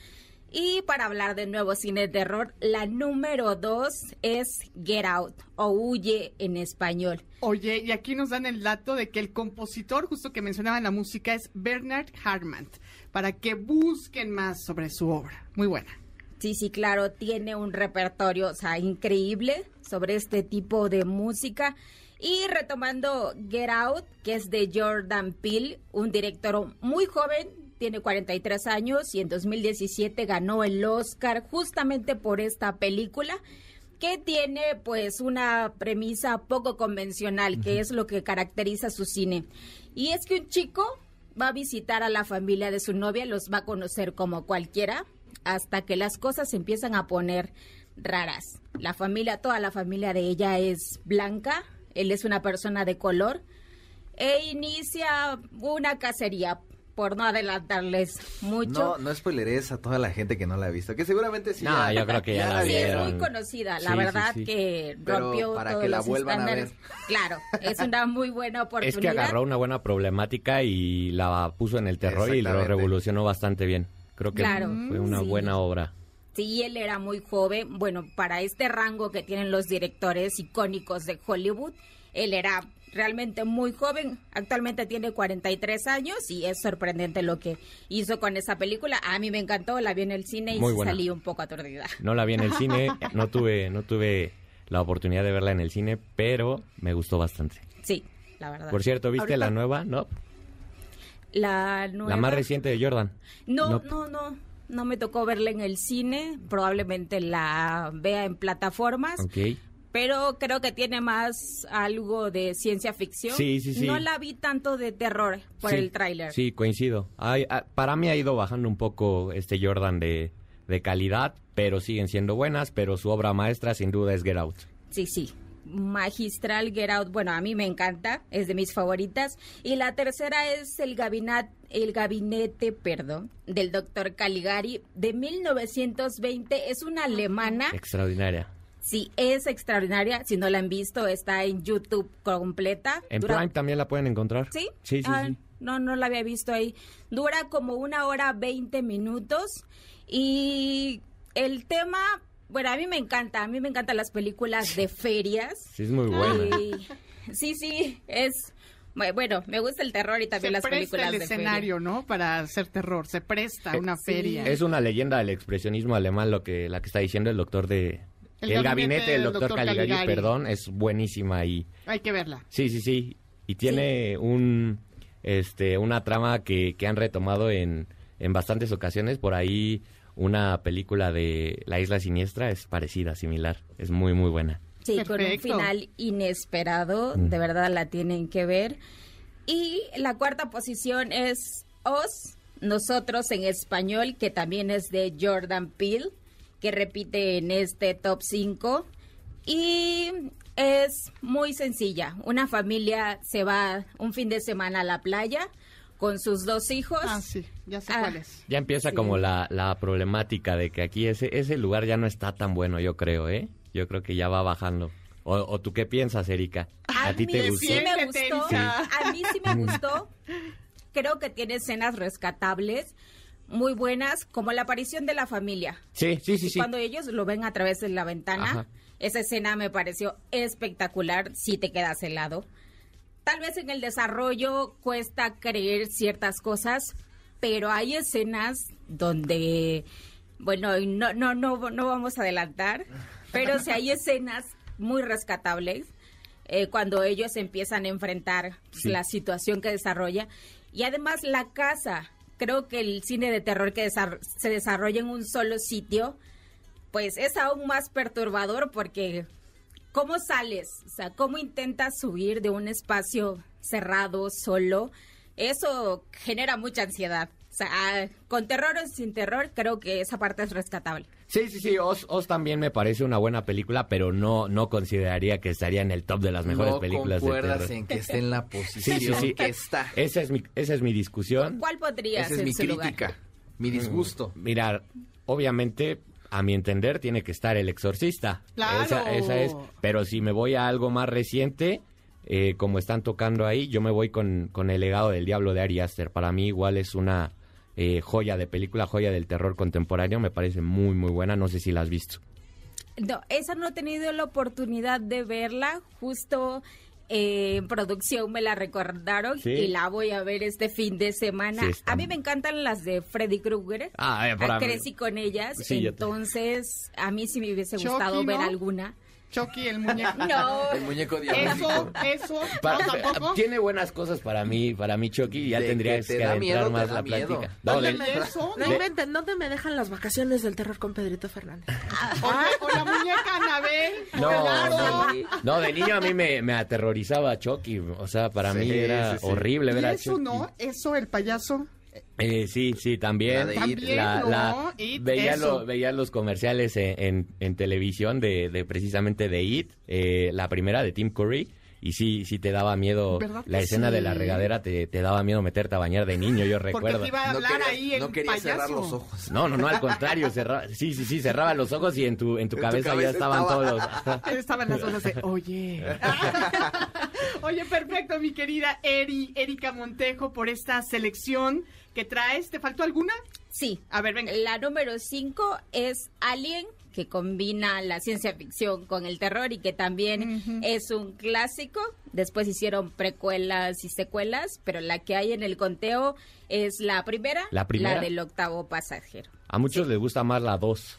Y para hablar del nuevo cine de terror, la número dos es Get Out o Huye en español. Oye, y aquí nos dan el dato de que el compositor, justo que mencionaba en la música, es Bernard Hartmann, para que busquen más sobre su obra. Muy buena. Sí, sí, claro, tiene un repertorio, o sea, increíble sobre este tipo de música. Y retomando Get Out, que es de Jordan Peele, un director muy joven, tiene 43 años y en 2017 ganó el Oscar justamente por esta película que tiene pues una premisa poco convencional, que es lo que caracteriza su cine. Y es que un chico va a visitar a la familia de su novia, los va a conocer como cualquiera, hasta que las cosas se empiezan a poner raras. La familia, toda la familia de ella es blanca, él es una persona de color, e inicia una cacería por no adelantarles mucho. No, no spoileres a toda la gente que no la ha visto, que seguramente sí. No, ya- yo creo que ya la Sí, es vieron. muy conocida, la Sí, verdad sí. que Pero rompió para todos que la los vuelvan a ver. estándares. Claro, es una muy buena oportunidad. Es que agarró una buena problemática y la puso en el terror y lo revolucionó bastante bien. Creo que Claro. fue una Sí. buena obra. Sí, él era muy joven. Bueno, para este rango que tienen los directores icónicos de Hollywood, él era realmente muy joven. Actualmente tiene 43 años y es sorprendente lo que hizo con esa película. A mí me encantó, la vi en el cine y salí un poco aturdida. No la vi en el cine, no tuve, no tuve la oportunidad de verla en el cine, pero me gustó bastante. Sí, la verdad. Por cierto, ¿viste Ahorita- la nueva? No, la nueva... la más reciente de Jordan. No, No. no, no. No me tocó verla en el cine. Probablemente la vea en plataformas. Ok. Pero creo que tiene más algo de ciencia ficción. Sí, sí, sí. No la vi tanto de terror por Sí, el tráiler. Sí, coincido. Ay, ah, para mí ha ido bajando un poco este Jordan de, de calidad, pero siguen siendo buenas, pero su obra maestra sin duda es Get Out. Sí, sí. Magistral Get Out, bueno, a mí me encanta, es de mis favoritas. Y la tercera es el gabinete, el gabinete, perdón, del doctor Caligari de 1920. Es una alemana. Extraordinaria. Sí, es extraordinaria. Si no la han visto, está en YouTube completa. En Dura- Prime también la pueden encontrar. ¿Sí? Sí, sí, Ah, sí. No, no la había visto ahí. Dura como una hora 20 minutos y el tema, bueno, a mí me encanta, a mí me encantan las películas de ferias. Sí, es muy buena. Y- sí, sí, es, bueno, me gusta el terror y también se las presta películas el de escenario, ¿no? Para hacer terror. Se presta una sí. feria. Es una leyenda del expresionismo alemán lo que la que está diciendo el doctor de El el, gabinete gabinete del doctor, doctor Caligari, Caligari. perdón, es buenísima y Hay que verla. sí, sí, sí, y tiene un este una trama que, que han retomado en en bastantes ocasiones por ahí una película de La Isla Siniestra es parecida, similar, es muy muy buena. Sí, con un final inesperado, Mm. de verdad la tienen que ver. Y la cuarta posición es Os, nosotros en español, que también es de Jordan Peele, que repite en este top 5. Y es muy sencilla. Una familia se va un fin de semana a la playa con sus dos hijos. Ah, sí, ya sé Ah. cuál es. Ya empieza Sí. como la, la problemática de que aquí ese, ese lugar ya no está tan bueno, yo creo, ¿eh? Yo creo que ya va bajando. ¿O, o tú qué piensas, Erika? ¿A, ti mí te sí gustó? me Defiéndete, gustó. A mí sí me gustó. Creo que tiene escenas rescatables, muy buenas, como la aparición de la familia. Sí, sí, sí, sí. Cuando ellos lo ven a través de la ventana, Ajá. esa escena me pareció espectacular, si te quedas helado. Tal vez en el desarrollo cuesta creer ciertas cosas, pero hay escenas donde, bueno, no, no, no, no vamos a adelantar, pero sí hay escenas muy rescatables eh, cuando ellos empiezan a enfrentar pues, Sí. la situación que desarrolla. Y además la casa, creo que el cine de terror que se desarrolla en un solo sitio, pues es aún más perturbador porque ¿cómo sales? O sea, ¿cómo intentas subir de un espacio cerrado, solo? Eso genera mucha ansiedad. O sea, ah, con terror o sin terror, creo que esa parte es rescatable. Sí, sí, sí. Oz, Oz también me parece una buena película, pero no, no consideraría que estaría en el top de las mejores no películas de terror. en que esté en la posición Sí, sí, sí. que está. Esa es mi, esa es mi discusión. ¿Cuál podría Esa es ser mi lugar? crítica, mi disgusto. Mirar, obviamente, a mi entender, tiene que estar El Exorcista. ¡Claro! Esa, esa es. Pero si me voy a algo más reciente, eh, como están tocando ahí, yo me voy con, con El legado del diablo de Ari Aster. Para mí igual es una eh, joya de película, joya del terror contemporáneo. Me parece muy, muy buena. No sé si la has visto. No, esa no he tenido la oportunidad de verla. Justo eh, en producción me la recordaron Sí. y la voy a ver este fin de semana. Sí, a mí me encantan las de Freddy Krueger. Ah, eh, para- crecí con ellas, Sí, entonces a mí sí me hubiese Chucky, gustado ver ¿no? alguna. Chucky, el muñeco. No, El muñeco Eso, diabólico. eso, no, tampoco. tiene buenas cosas para mí, para mí Chucky, ya De tendrías que te adentrar miedo, más la miedo. plática. No, ¿Dónde de- eso? No inventen, ¿dónde me dejan las vacaciones del terror con Pedrito Fernández? O la muñeca Anabel. No, no, no, de niño a mí me, me aterrorizaba Chucky, o sea, para Sí, mí era sí, sí. horrible ver a eso Chucky. no, eso, el payaso. Eh, sí, sí, también. La de It. También, veía, lo- veía los comerciales en, en- en televisión de, de precisamente de It, eh, la primera de Tim Curry. Y sí, sí te daba miedo, ¿Verdad la escena sí? de la regadera te, te daba miedo meterte a bañar de niño, yo Porque recuerdo. te iba a No ahí el no payaso. cerrar los ojos. No, no, no, al contrario, cerraba, sí, sí, sí, cerraba los ojos y en tu, en tu En tu cabeza, ya estaban estaba. todos. Estaban las cosas de, oye. oye, perfecto, mi querida Eri, Erika Montejo, por esta selección que traes. ¿Te faltó alguna? sí. A ver, venga. La número 5 es Alien, que combina la ciencia ficción con el terror y que también es un clásico. Después hicieron precuelas y secuelas, pero la que hay en el conteo es la primera, ¿La primera? del octavo pasajero. A muchos les gusta más la 2.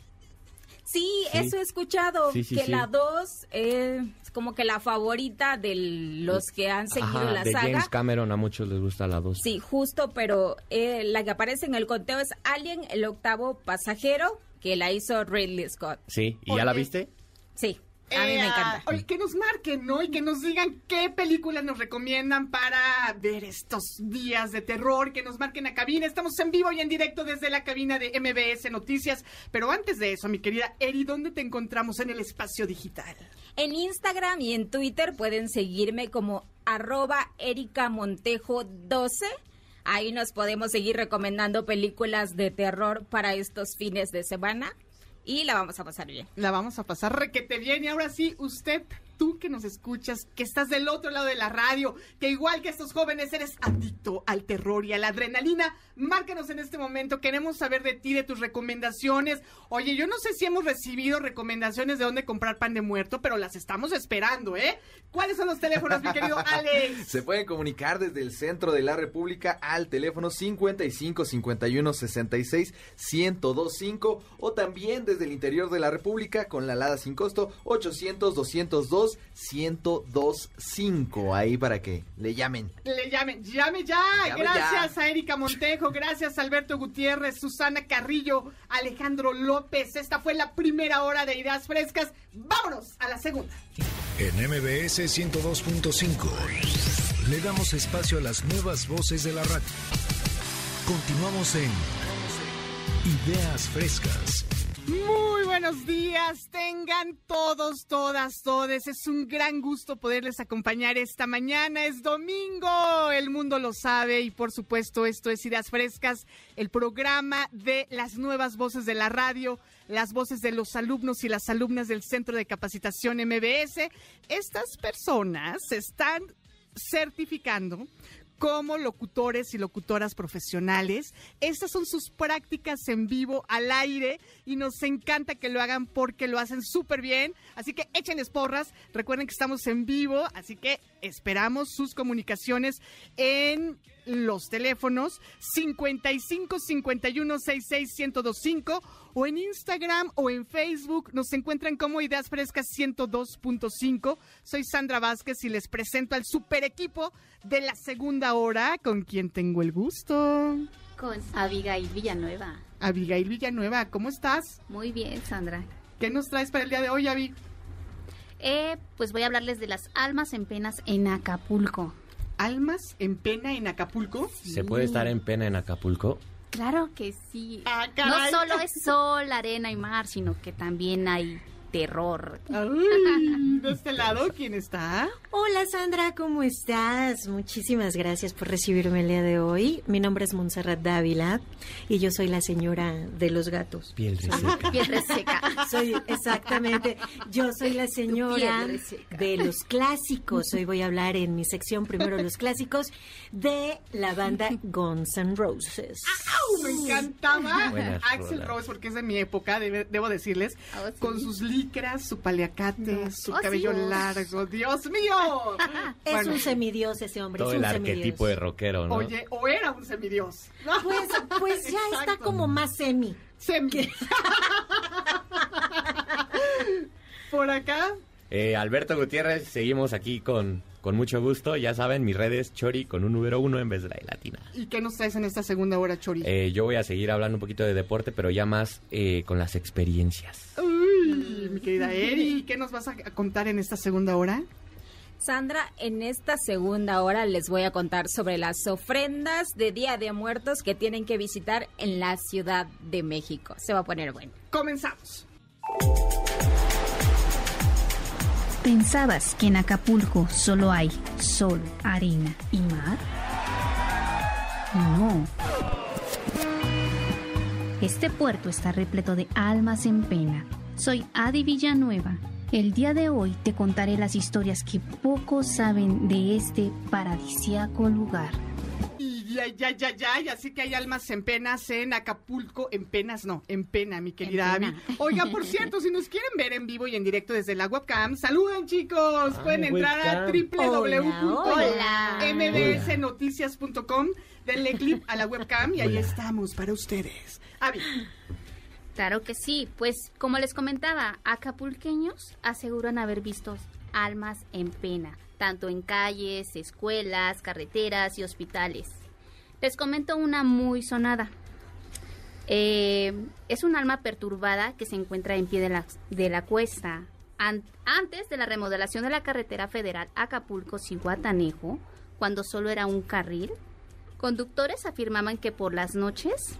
Sí, Sí. eso he escuchado, Sí, sí, que la 2 es como que la favorita de los que han seguido Ajá, la de saga. James Cameron a muchos les gusta la 2. Sí, justo, pero eh, la que aparece en el conteo es Alien, el octavo pasajero, que la hizo Ridley Scott. Sí, ¿y ya la viste? Sí, a mí Eh, me encanta. oye, que nos marquen, ¿no? Y que nos digan qué películas nos recomiendan para ver estos días de terror, que nos marquen a cabina. Estamos en vivo y en directo desde la cabina de MBS Noticias. Pero antes de eso, mi querida Eri, ¿dónde te encontramos en el espacio digital? En Instagram y en Twitter pueden seguirme como arroba Erika Montejo 12. Ahí nos podemos seguir recomendando películas de terror para estos fines de semana y la vamos a pasar bien. La vamos a pasar requete bien. Y ahora sí, usted, tú que nos escuchas, que estás del otro lado de la radio, que igual que estos jóvenes eres adicto al terror y a la adrenalina, márcanos en este momento. Queremos saber de ti, de tus recomendaciones. Oye, yo no sé si hemos recibido recomendaciones de dónde comprar pan de muerto, pero las estamos esperando, ¿eh? ¿Cuáles son los teléfonos, mi querido Alex? Se pueden comunicar desde el centro de la República al teléfono 55 51 66 1025 o también desde el interior de la República con la alada sin costo 800 202 1025 ahí para que le llamen. Le llamen, llame ya. Llame gracias ya. a Erika Montejo, gracias a Alberto Gutiérrez, Susana Carrillo, Alejandro López. Esta fue la primera hora de Ideas Frescas. Vámonos a la segunda. En MBS 102.5 le damos espacio a las nuevas voces de la radio. Continuamos en Ideas Frescas. Muy buenos días, tengan todos, todas, todes. Es un gran gusto poderles acompañar esta mañana. Es domingo, el mundo lo sabe y por supuesto esto es Ideas Frescas, el programa de las nuevas voces de la radio, las voces de los alumnos y las alumnas del Centro de Capacitación MBS. Estas personas están certificando como locutores y locutoras profesionales. Estas son sus prácticas en vivo al aire y nos encanta que lo hagan porque lo hacen súper bien. Así que echen porras. Recuerden que estamos en vivo, así que esperamos sus comunicaciones en los teléfonos 55 51 66 1025 o en Instagram o en Facebook nos encuentran como Ideas Frescas 102.5. Soy Sandra Vázquez y les presento al super equipo de la segunda hora con quien tengo el gusto. Con Abigail Villanueva. Abigail Villanueva, ¿cómo estás? Muy bien, Sandra. ¿Qué nos traes para el día de hoy, Abi? Eh, pues voy a hablarles de las almas en penas en Acapulco. ¿Almas en pena en Acapulco? ¿Se puede estar en pena en Acapulco? Claro que sí. Ah, no solo es sol, arena y mar, sino que también hay terror. Ay, de este lado, ¿quién está? Hola Sandra, ¿cómo estás? Muchísimas gracias por recibirme el día de hoy. Mi nombre es Montserrat Dávila y yo soy la señora de los gatos. Piel reseca. Piel reseca. Soy exactamente, yo soy la señora de los clásicos. Hoy voy a hablar en mi sección primero los clásicos de la banda Guns N' Roses. ¡Au! Me encantaba Buenas Axel. Rose porque es de mi época, debe- debo decirles, Oh, sí. con sus libros licras, su paliacate, su Oh, cabello sí. largo. ¡Dios mío! Es Bueno, un semidios ese hombre, Todo es el un semidios. arquetipo de rockero, ¿no? Oye, o era un semidios. Pues, pues ya está como más semi. Semi. Por acá, Eh, Alberto Gutiérrez, seguimos aquí con, con mucho gusto. Ya saben, mis redes, Chori con un número uno en vez de la de latina. ¿y qué nos traes en esta segunda hora, Chori? Eh, yo voy a seguir hablando un poquito de deporte, pero ya más eh, con las experiencias. Uy, mi querida Eri, ¿qué nos vas a contar en esta segunda hora? Sandra, en esta segunda hora les voy a contar sobre las ofrendas de Día de Muertos que tienen que visitar en la Ciudad de México. Se va a poner bueno. Comenzamos. ¿Pensabas que en Acapulco solo hay sol, arena y mar? No. Este puerto está repleto de almas en pena. Soy Adi Villanueva. El día de hoy te contaré las historias que pocos saben de este paradisíaco lugar. Y ya, ya, ya, ya, ya sé que hay almas en penas en Acapulco, en penas no, en pena, mi querida Abby. Oiga, por cierto, si nos quieren ver en vivo y en directo desde la webcam, saluden chicos, pueden entrar a Hola, www.mbsnoticias.com, denle clip a la webcam y ahí estamos para ustedes. Abby, Claro que sí, pues como les comentaba, acapulqueños aseguran haber visto almas en pena, tanto en calles, escuelas, carreteras y hospitales. Les comento una muy sonada. Eh, es un alma perturbada que se encuentra en pie de la, de la cuesta. An- antes de la remodelación de la carretera federal Acapulco-Cihuatanejo, cuando solo era un carril, conductores afirmaban que por las noches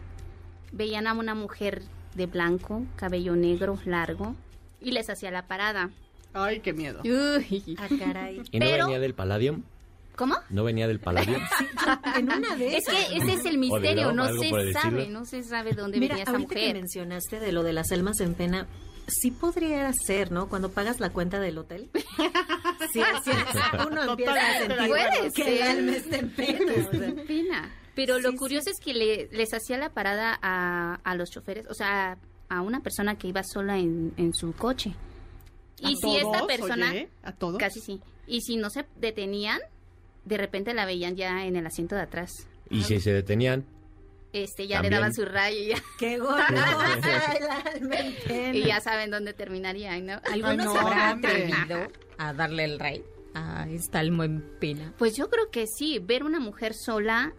veían a una mujer de blanco, cabello negro, largo, y les hacía la parada. ay, qué miedo. Uy. Ah, caray. ¿Y no Pero- venía del Palladium? ¿Cómo? ¿No venía del Palladium? En una de Es esas. que ese es el misterio, Olvidó no se sabe, no se sabe dónde Mira, venía esa ahorita que mujer. mencionaste de lo de las almas en pena, sí podría ser, ¿no? Cuando pagas la cuenta del hotel. Sí, sí, uno empieza a sentir que el alma está en pena. o sea. Pero lo Sí, curioso es que le- les hacía la parada a, a los choferes, o sea, a una persona que iba sola en, en su coche. Y ¿A si esta todos, persona, oye? ¿A todos? casi sí, y si no se detenían, de repente la veían ya en el asiento de atrás. Y si se detenían, Este, ya También. le daban su rayo y ya, Qué pena. y ya saben dónde terminaría, ¿no? ¿Alguno Ay, no, se habrá hombre. atrevido a darle el rey a esta alma en pena? Pues yo creo que sí, ver una mujer sola,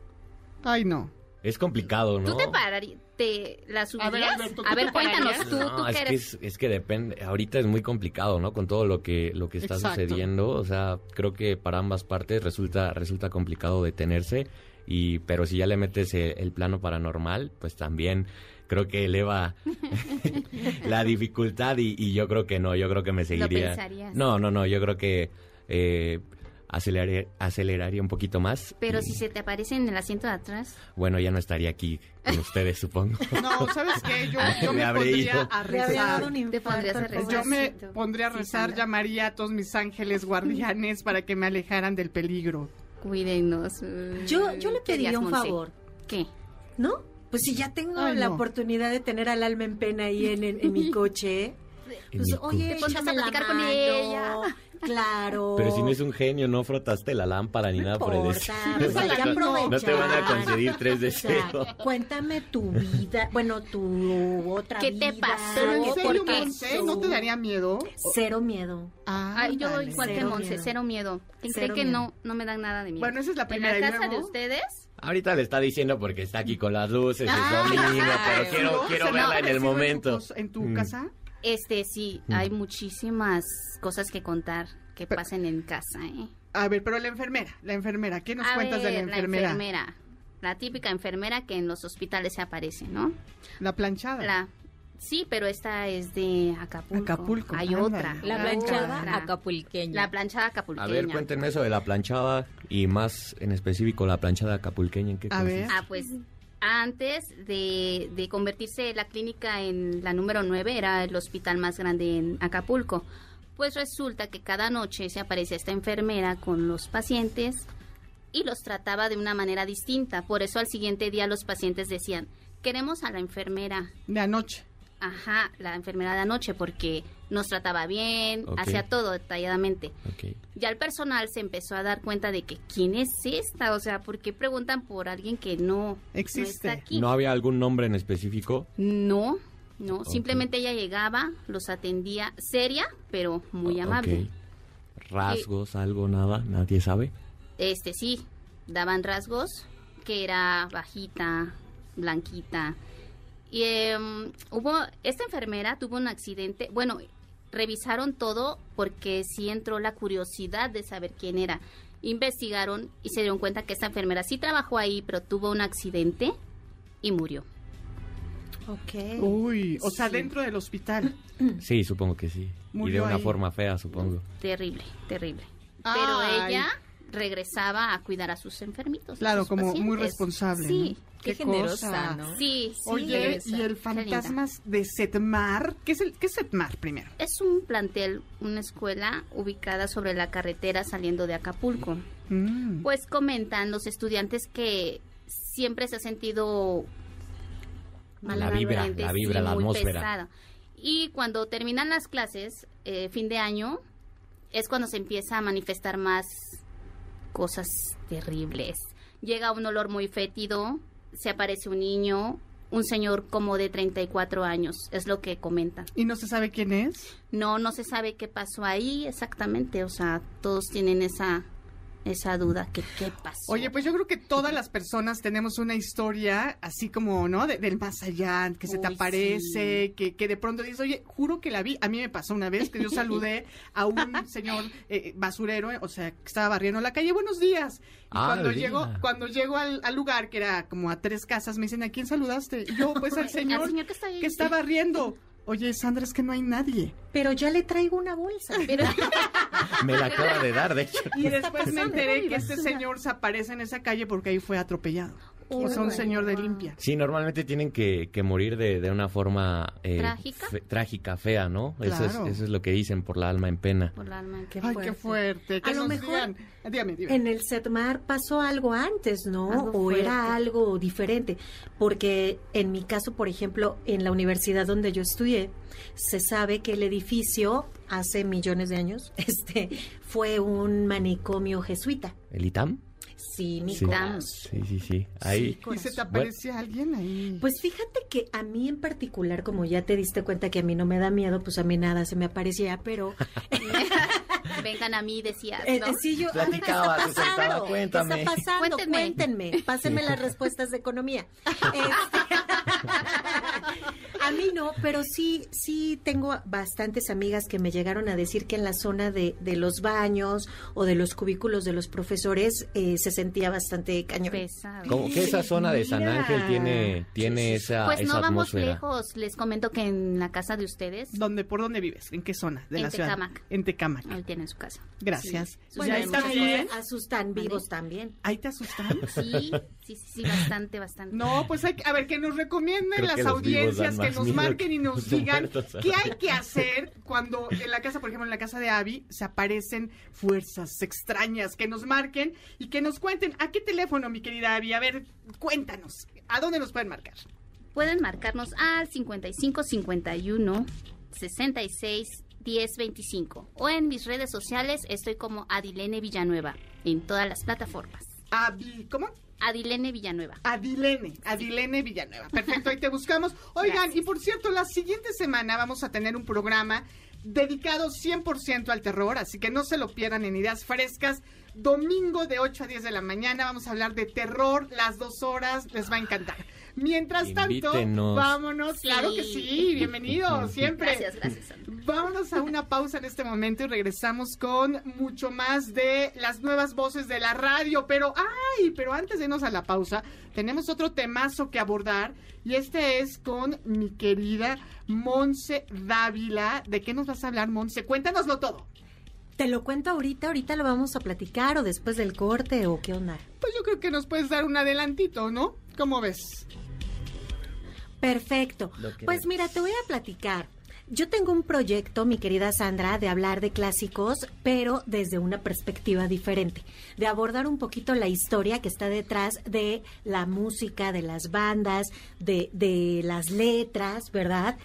Ay, no. es complicado, ¿no? ¿tú te pararías? ¿Te la subirías? ver, Alberto, ¿tú A ver, cuéntanos tú, No, tú es que eres... es, es que depende. Ahorita es muy complicado, ¿no? Con todo lo que lo que está Exacto. sucediendo, o sea, creo que para ambas partes resulta resulta complicado detenerse y pero si ya le metes el, el plano paranormal, pues también creo que eleva la dificultad y, y yo creo que no, yo creo que me seguiría. pensarías. No, no, no, yo creo que eh, aceleraría, aceleraría un poquito más. Pero y, si se te aparece en el asiento de atrás, bueno, ya no estaría aquí con ustedes, supongo. No, ¿sabes qué? Yo, yo Me me habré pondría ido. a Le habría dado rezar. Te pondrías a rezar. Yo me pondría a rezar, llamaría a todos mis ángeles guardianes para que me alejaran del peligro. cuídenos. Yo, yo le ¿Qué pediría un Monse? favor, ¿Qué? ¿no? Pues si ya tengo Ay, la no. oportunidad de tener al alma en pena ahí en, en- en mi coche, pues oye, Te pondrás a platicar con ella. Claro. Pero si no es un genio, no frotaste la lámpara ni No nada por el estilo. pues que aprovechar. No te van a conceder tres O sea, deseos. cuéntame tu vida, bueno, tu otra ¿Qué vida. te pasó? Pero en ¿por serio, qué? Monse, ¿no te daría miedo? Cero miedo. Ay, yo Ándale. igual que Cero Monse, miedo. cero miedo. ¿Creen Cero que miedo. no, no me dan nada de miedo? Bueno, esa es la primera. ¿En ¿y la casa de ustedes? Ahorita le está diciendo porque está aquí con las luces, es Ah, domingo, pero quiero, quiero ¿Se me ha verla en el momento. En tu, tu Mm. casa? Este, sí, Mm. hay muchísimas cosas que contar que pasen en casa, ¿eh? A ver, pero la enfermera, la enfermera, ¿qué nos A cuentas de la enfermera? La enfermera. La típica enfermera que en los hospitales se aparece, ¿no? La planchada. La Sí, pero esta es de Acapulco. Acapulco, Hay otra. La planchada otra. acapulqueña. La planchada A acapulqueña. ver, cuéntenme eso de la planchada y más en específico la planchada acapulqueña. ¿En qué A consiste? ver. Ah, pues antes de, de convertirse la clínica en la número 9, era el hospital más grande en Acapulco. Pues resulta que cada noche se aparecía esta enfermera con los pacientes y los trataba de una manera distinta. Por eso al siguiente día los pacientes decían, queremos a la enfermera. De anoche. Ajá, la enfermera de anoche, porque nos trataba bien, hacía todo detalladamente. Ya el personal se empezó a dar cuenta de que quién es esta, o sea, ¿por qué preguntan por alguien que no Existe. no está aquí? ¿No había algún nombre en específico? No, no, simplemente ella llegaba, los atendía seria, pero muy amable. Rasgos, algo, nada, nadie sabe. Este sí, daban rasgos que era bajita, blanquita. Y em, hubo, esta enfermera tuvo un accidente, bueno, revisaron todo porque sí entró la curiosidad de saber quién era. Investigaron y se dieron cuenta que esta enfermera sí trabajó ahí, pero tuvo un accidente y murió. Ok. Uy, o sea, Sí. dentro del hospital. Sí, supongo que sí. y de Murió una ahí. forma fea, supongo. Terrible, terrible. Ay. Pero ella regresaba a cuidar a sus enfermitos. Claro, sus como muy responsable. Sí, ¿no? Qué generosa, ¿no? sí, sí. Oye, y el fantasmas de Setmar, ¿qué es el qué es Setmar primero? Es un plantel, una escuela ubicada sobre la carretera saliendo de Acapulco. Mm. Pues comentan los estudiantes que siempre se ha sentido La vibra, la vibra, la muy atmósfera. pesado. Y cuando terminan las clases, eh, fin de año, es cuando se empieza a manifestar más cosas terribles. Llega un olor muy fétido, se aparece un niño, un señor como de 34 años, es lo que comentan. ¿Y no se sabe quién es? No, no se sabe qué pasó ahí exactamente, o sea, todos tienen esa esa duda, que qué pasó. Oye, pues yo creo que todas las personas tenemos una historia así como, ¿no? De- del más allá, que se te aparece, que, que de pronto dices, oye, juro que la vi. A mí me pasó una vez que yo saludé a un señor eh, basurero, eh, o sea, que estaba barriendo la calle, buenos días. Y Ah, cuando llego, cuando llego al, al lugar, que era como a tres casas, me dicen, ¿a quién saludaste? Y yo, pues al señor, señor que está ahí. que está barriendo. Oye, Sandra, es que no hay nadie. Pero ya le traigo una bolsa. Pero Me la acaba de dar, de hecho. Y después me enteré que este señor se aparece en esa calle porque ahí fue atropellado. O sea, un señor de limpia. Sí, normalmente tienen que, que morir de, de una forma... eh, ¿Trágica? fe- trágica, fea, ¿no? Eso, es, eso es lo que dicen por la alma en pena. por la alma. Qué Ay, qué fuerte. A lo mejor digan. Dígame, dígame. En el Setmar pasó algo antes, ¿no? Algo o fuerte. era algo diferente. Porque en mi caso, por ejemplo, en la universidad donde yo estudié, se sabe que el edificio hace millones de años este fue un manicomio jesuita. ¿El ITAM? Sí, mi Sí. Sí, sí, sí. Ahí... ¿Y se te aparece alguien ahí? Pues fíjate que a mí en particular, como ya te diste cuenta que a mí no me da miedo, pues a mí nada se me aparecía, pero Vengan a mí, decías, Eh, ¿no? eh, sí, yo, Platicaba, ¿qué está te pasando? cuéntame. ¿Qué está pasando? Cuéntenme. Cuéntenme. Pásenme las respuestas de economía. Este, a mí no, pero sí, sí tengo bastantes amigas que me llegaron a decir que en la zona de, de los baños o de los cubículos de los profesores eh, se sentía bastante cañón. Pesado. Como que esa zona de San Mira. Ángel tiene, tiene esa, Pues esa no vamos atmósfera. lejos. Les comento que en la casa de ustedes, ¿Dónde, ¿Por dónde vives? ¿En qué zona de En la ciudad? Tecámac. En Tecámac. ahí tienen su casa. Gracias. Sí. Bueno, ahí bien. asustan vivos también. ¿Ahí te asustan? Sí, sí, sí, sí, bastante, bastante. No, pues hay que, a ver, que nos recomienden Creo las audiencias, que nos marquen que y nos digan qué hay que hacer cuando en la casa, por ejemplo, en la casa de Abby, se aparecen fuerzas extrañas, que nos marquen y que nos cuenten. ¿A qué teléfono, mi querida Abby? A ver, cuéntanos. ¿A dónde nos pueden marcar? Pueden marcarnos al 55 51 66 10 25 o en mis redes sociales estoy como Adilene Villanueva en todas las plataformas. Abby, ¿cómo? Adilene Villanueva. Adilene, Adilene Villanueva. Perfecto, ahí te buscamos. Oigan, Gracias. y por cierto, la siguiente semana vamos a tener un programa dedicado 100% al terror, así que no se lo pierdan en Ideas Frescas. Domingo de 8 a 10 de la mañana vamos a hablar de terror las dos horas, les va a encantar. Mientras tanto, Invítenos. vámonos, Sí. claro que sí, bienvenido, siempre. Gracias, gracias. Sandra. Vámonos a una pausa en este momento y regresamos con mucho más de las nuevas voces de la radio. Pero, ay, pero antes de irnos a la pausa, tenemos otro temazo que abordar y este es con mi querida Monse Dávila. ¿De qué nos vas a hablar, Monse? Cuéntanoslo todo. ¿Te lo cuento ahorita? ¿Ahorita lo vamos a platicar o después del corte o qué onda? Pues yo creo que nos puedes dar un adelantito, ¿no? ¿Cómo ves? Perfecto. Pues mira, te voy a platicar. Yo tengo un proyecto, mi querida Sandra, de hablar de clásicos, pero desde una perspectiva diferente, de abordar un poquito la historia que está detrás de la música, de las bandas, de, de las letras, ¿verdad?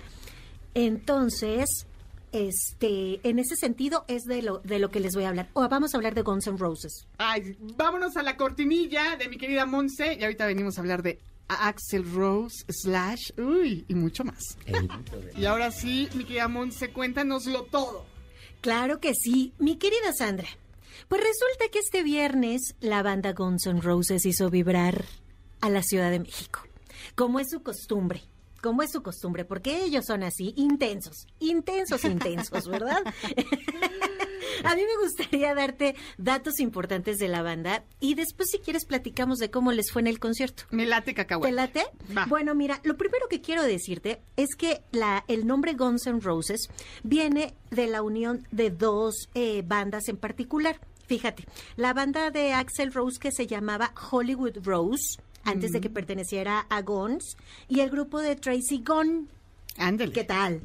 Entonces, este, en ese sentido es de lo, de lo que les voy a hablar. O vamos a hablar de Guns N' Roses. Ay, vámonos a la cortinilla de mi querida Monse y ahorita venimos a hablar de Axel Rose, Slash, uy, y mucho más. Y ahora sí, mi querida Monse, cuéntanoslo todo. Claro que sí, mi querida Sandra. Pues resulta que este viernes la banda Guns N' Roses hizo vibrar a la Ciudad de México, como es su costumbre. Como es su costumbre, porque ellos son así, intensos, intensos, intensos, ¿verdad? A mí me gustaría darte datos importantes de la banda y después si quieres platicamos de cómo les fue en el concierto. Me late cacahuete. ¿Te late? Va. Bueno, mira, lo primero que quiero decirte es que la, el nombre Guns N' Roses viene de la unión de dos eh, bandas en particular. Fíjate, la banda de Axel Rose que se llamaba Hollywood Rose, antes de que perteneciera a Guns, y el grupo de Tracy Gunn. Ándale. ¿Qué tal?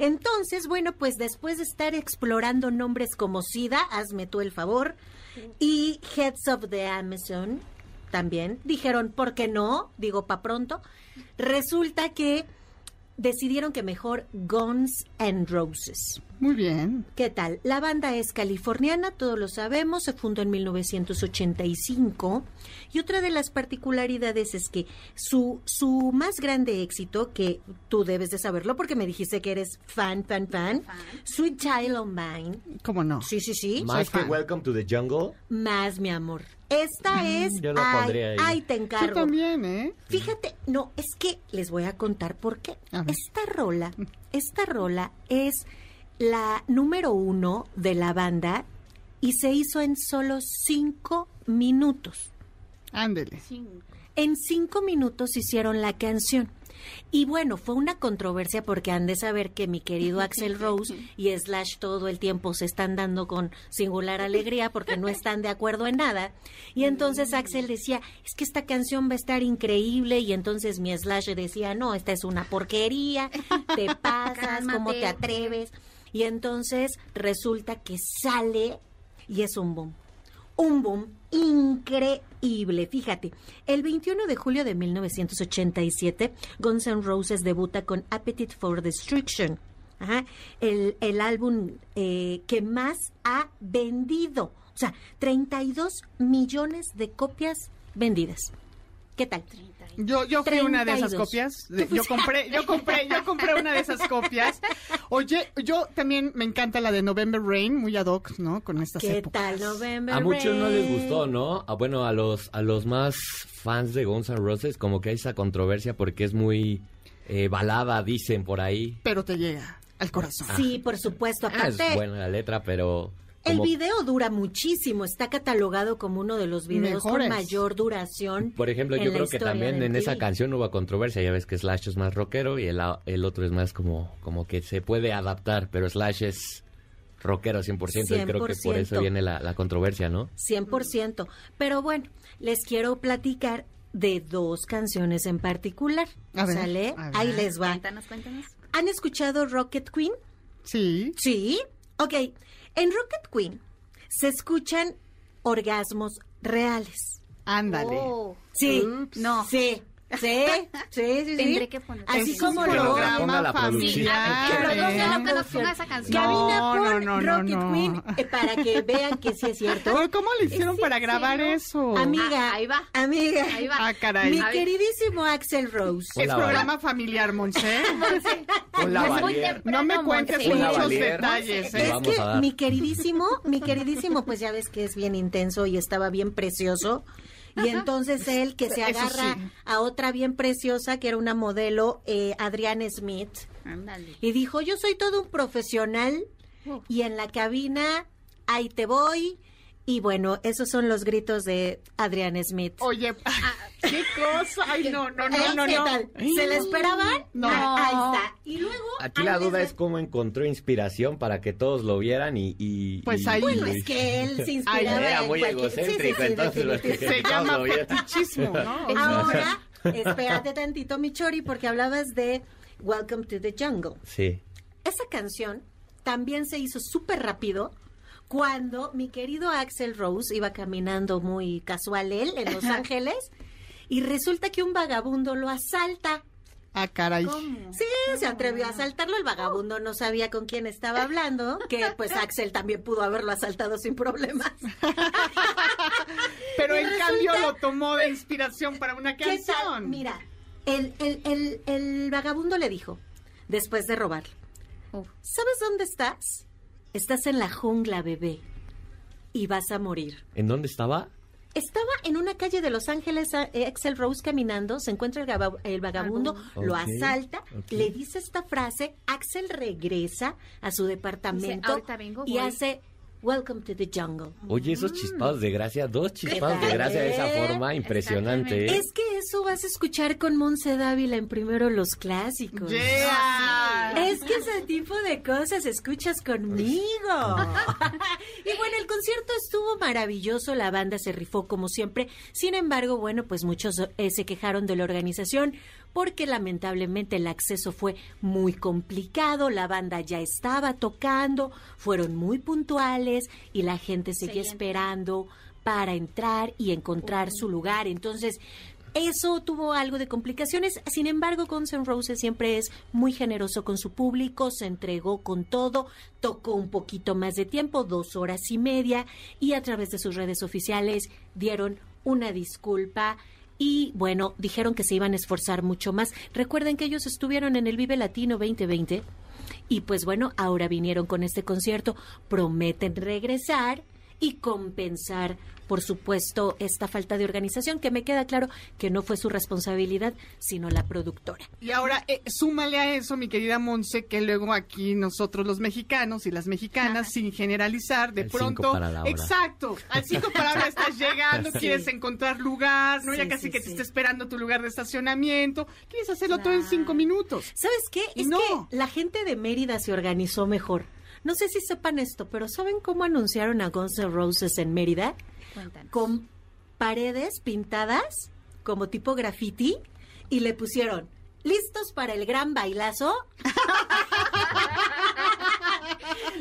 Entonces, bueno, pues después de estar explorando nombres como SIDA, hazme tú el favor, y Heads of the Amazon, también, dijeron, ¿por qué no? Digo, pa' pronto. Resulta que decidieron que mejor Guns and Roses. Muy bien. ¿Qué tal? La banda es californiana, todos lo sabemos, se fundó en 1985 y otra de las particularidades es que su, su más grande éxito, que tú debes de saberlo porque me dijiste que eres fan, fan, fan, Sweet Child of Mine. ¿Cómo no? Sí, sí, sí. Más que Welcome to the Jungle. Más, mi amor. Esta es... yo lo ay, pondría ahí. ay, te encargo. Tú también, ¿eh? Fíjate, no, es que les voy a contar por qué. Esta rola, esta rola es la número uno de la banda y se hizo en solo cinco minutos. Ándele. En cinco minutos hicieron la canción. Y bueno, fue una controversia porque han de saber que mi querido Axel Rose y Slash todo el tiempo se están dando con singular alegría porque no están de acuerdo en nada. Y entonces Axel decía, es que esta canción va a estar increíble. Y entonces mi Slash decía, no, esta es una porquería, te pasas, ¿cómo te atreves? Y entonces resulta que sale y es un boom un boom increíble. Fíjate, el 21 de julio de 1987, Guns N' Roses debuta con Appetite for Destruction. El, el álbum eh, que más ha vendido. O sea, 32 millones de copias vendidas. ¿Qué tal? Yo, yo fui una de esas 32. copias. Yo compré, yo compré, yo compré una de esas copias. Oye, yo también me encanta la de November Rain, muy ad hoc, ¿no? Con estas ¿Qué épocas. tal, November A muchos no les Rain? gustó, ¿no? Ah, bueno, a los, a los más fans de Guns N' Roses como que hay esa controversia porque es muy eh, balada, dicen por ahí. Pero te llega al corazón. Sí, por supuesto. Ah, es Aparte, buena la letra, pero... El como- video dura muchísimo, está catalogado como uno de los videos Mejores. con mayor duración. Por ejemplo, en yo la creo que también en esa canción hubo controversia. Ya ves que Slash es más rockero y el, el otro es más como, como que se puede adaptar, pero Slash es rockero 100%, y creo que por 100%. eso viene la, la controversia, ¿no? 100%. Pero bueno, les quiero platicar de dos canciones en particular. A ver, ¿Sale? a ver. Ahí les va. Cuéntanos, cuéntanos. ¿Han escuchado Rocket Queen? Sí. Sí. Ok. En Rocket Queen se escuchan orgasmos reales. Ándale. Oh, Sí. No. Sí. Sí, sí, sí, sí. Tendré que poner. Así Es un como lo programa Ponga la familiar. Que lo que nos ponga esa canción. Cabina No, por no, no, Rocket no. Queen eh, para que vean que sí es cierto. Pero ¿Cómo le hicieron ¿Es para grabar eso? Amiga, Ah, ahí va. amiga. Ahí va. Ah, caray. Mi queridísimo Axel Rose. es programa familiar, Monse. Hola, No me cuentes. Hola, muchos Valier. detalles, ¿eh? Es que mi queridísimo, mi queridísimo, pues ya ves que es bien intenso y estaba bien precioso. Y entonces él que se agarra sí. a otra bien preciosa, que era una modelo, eh, Adriana Smith, y dijo, yo soy todo un profesional y en la cabina, ahí te voy. Y bueno, esos son los gritos de Adriana Smith. Oye, qué cosa. Ay, no, no, no, no, ¿Qué no. tal? ¿Se la esperaban? No. Ah, Ahí está. Y luego... Aquí la duda de- es cómo encontró inspiración para que todos lo vieran y... y- Pues y- ahí- Bueno, es que él se inspiraba Era en muy cualquier- sí, sí, egocéntrico, sí, entonces. Se llama fetichismo, ¿no? Ahora, espérate tantito, mi chori, porque hablabas de Welcome to the Jungle. Sí. Esa canción también se hizo súper rápido cuando mi querido Axel Rose iba caminando muy casual él en Los Ángeles y resulta que un vagabundo lo asalta. Ah, caray. Sí, se atrevió a asaltarlo. El vagabundo no sabía con quién estaba hablando, que pues Axel también pudo haberlo asaltado sin problemas. Pero en cambio lo tomó de inspiración para una canción. Mira, el, el, el, el vagabundo le dijo, después de robar, ¿sabes dónde estás? Estás en la jungla, bebé, y vas a morir. ¿En dónde estaba? Estaba en una calle de Los Ángeles, eh, Axel Rose caminando, se encuentra el, vagabundo, lo asalta, le dice esta frase, Axel regresa a su departamento "Ahorita vengo, y voy". hace Welcome to the jungle. Oye, esos chispados de gracia, dos chispados de gracia de esa ¿Eh? forma, impresionante. ¿eh? Es que eso vas a escuchar con Monse Dávila en primero los clásicos. Yeah. Es que ese tipo de cosas escuchas conmigo. y bueno, el concierto estuvo maravilloso, la banda se rifó como siempre. Sin embargo, bueno, pues muchos eh, se quejaron de la organización porque lamentablemente el acceso fue muy complicado, la banda ya estaba tocando, fueron muy puntuales y la gente seguía esperando para entrar y encontrar su lugar. Entonces, eso tuvo algo de complicaciones. Sin embargo, Guns N' Roses siempre es muy generoso con su público, se entregó con todo, tocó un poquito más de tiempo, dos horas y media, y a través de sus redes oficiales dieron una disculpa. Y bueno, dijeron que se iban a esforzar mucho más. Recuerden que ellos estuvieron en el Vive Latino 2020 y pues bueno, ahora vinieron con este concierto, prometen regresar y compensar, por supuesto, esta falta de organización, que me queda claro que no fue su responsabilidad, sino la productora. Y ahora, eh, súmale a eso, mi querida Monse, que luego aquí nosotros los mexicanos y las mexicanas, sin generalizar, de Al cinco pronto... para la hora. Exacto, al cinco para ahora estás llegando, Sí. quieres encontrar lugar, ¿no? ya casi sí, que te está esperando tu lugar de estacionamiento, quieres hacerlo todo en cinco minutos. ¿Sabes qué? Y Es no. que la gente de Mérida se organizó mejor. No sé si sepan esto, pero ¿saben cómo anunciaron a Guns N' Roses en Mérida? Cuéntanos. Con paredes pintadas como tipo graffiti y le pusieron ¿Listos para el gran bailazo?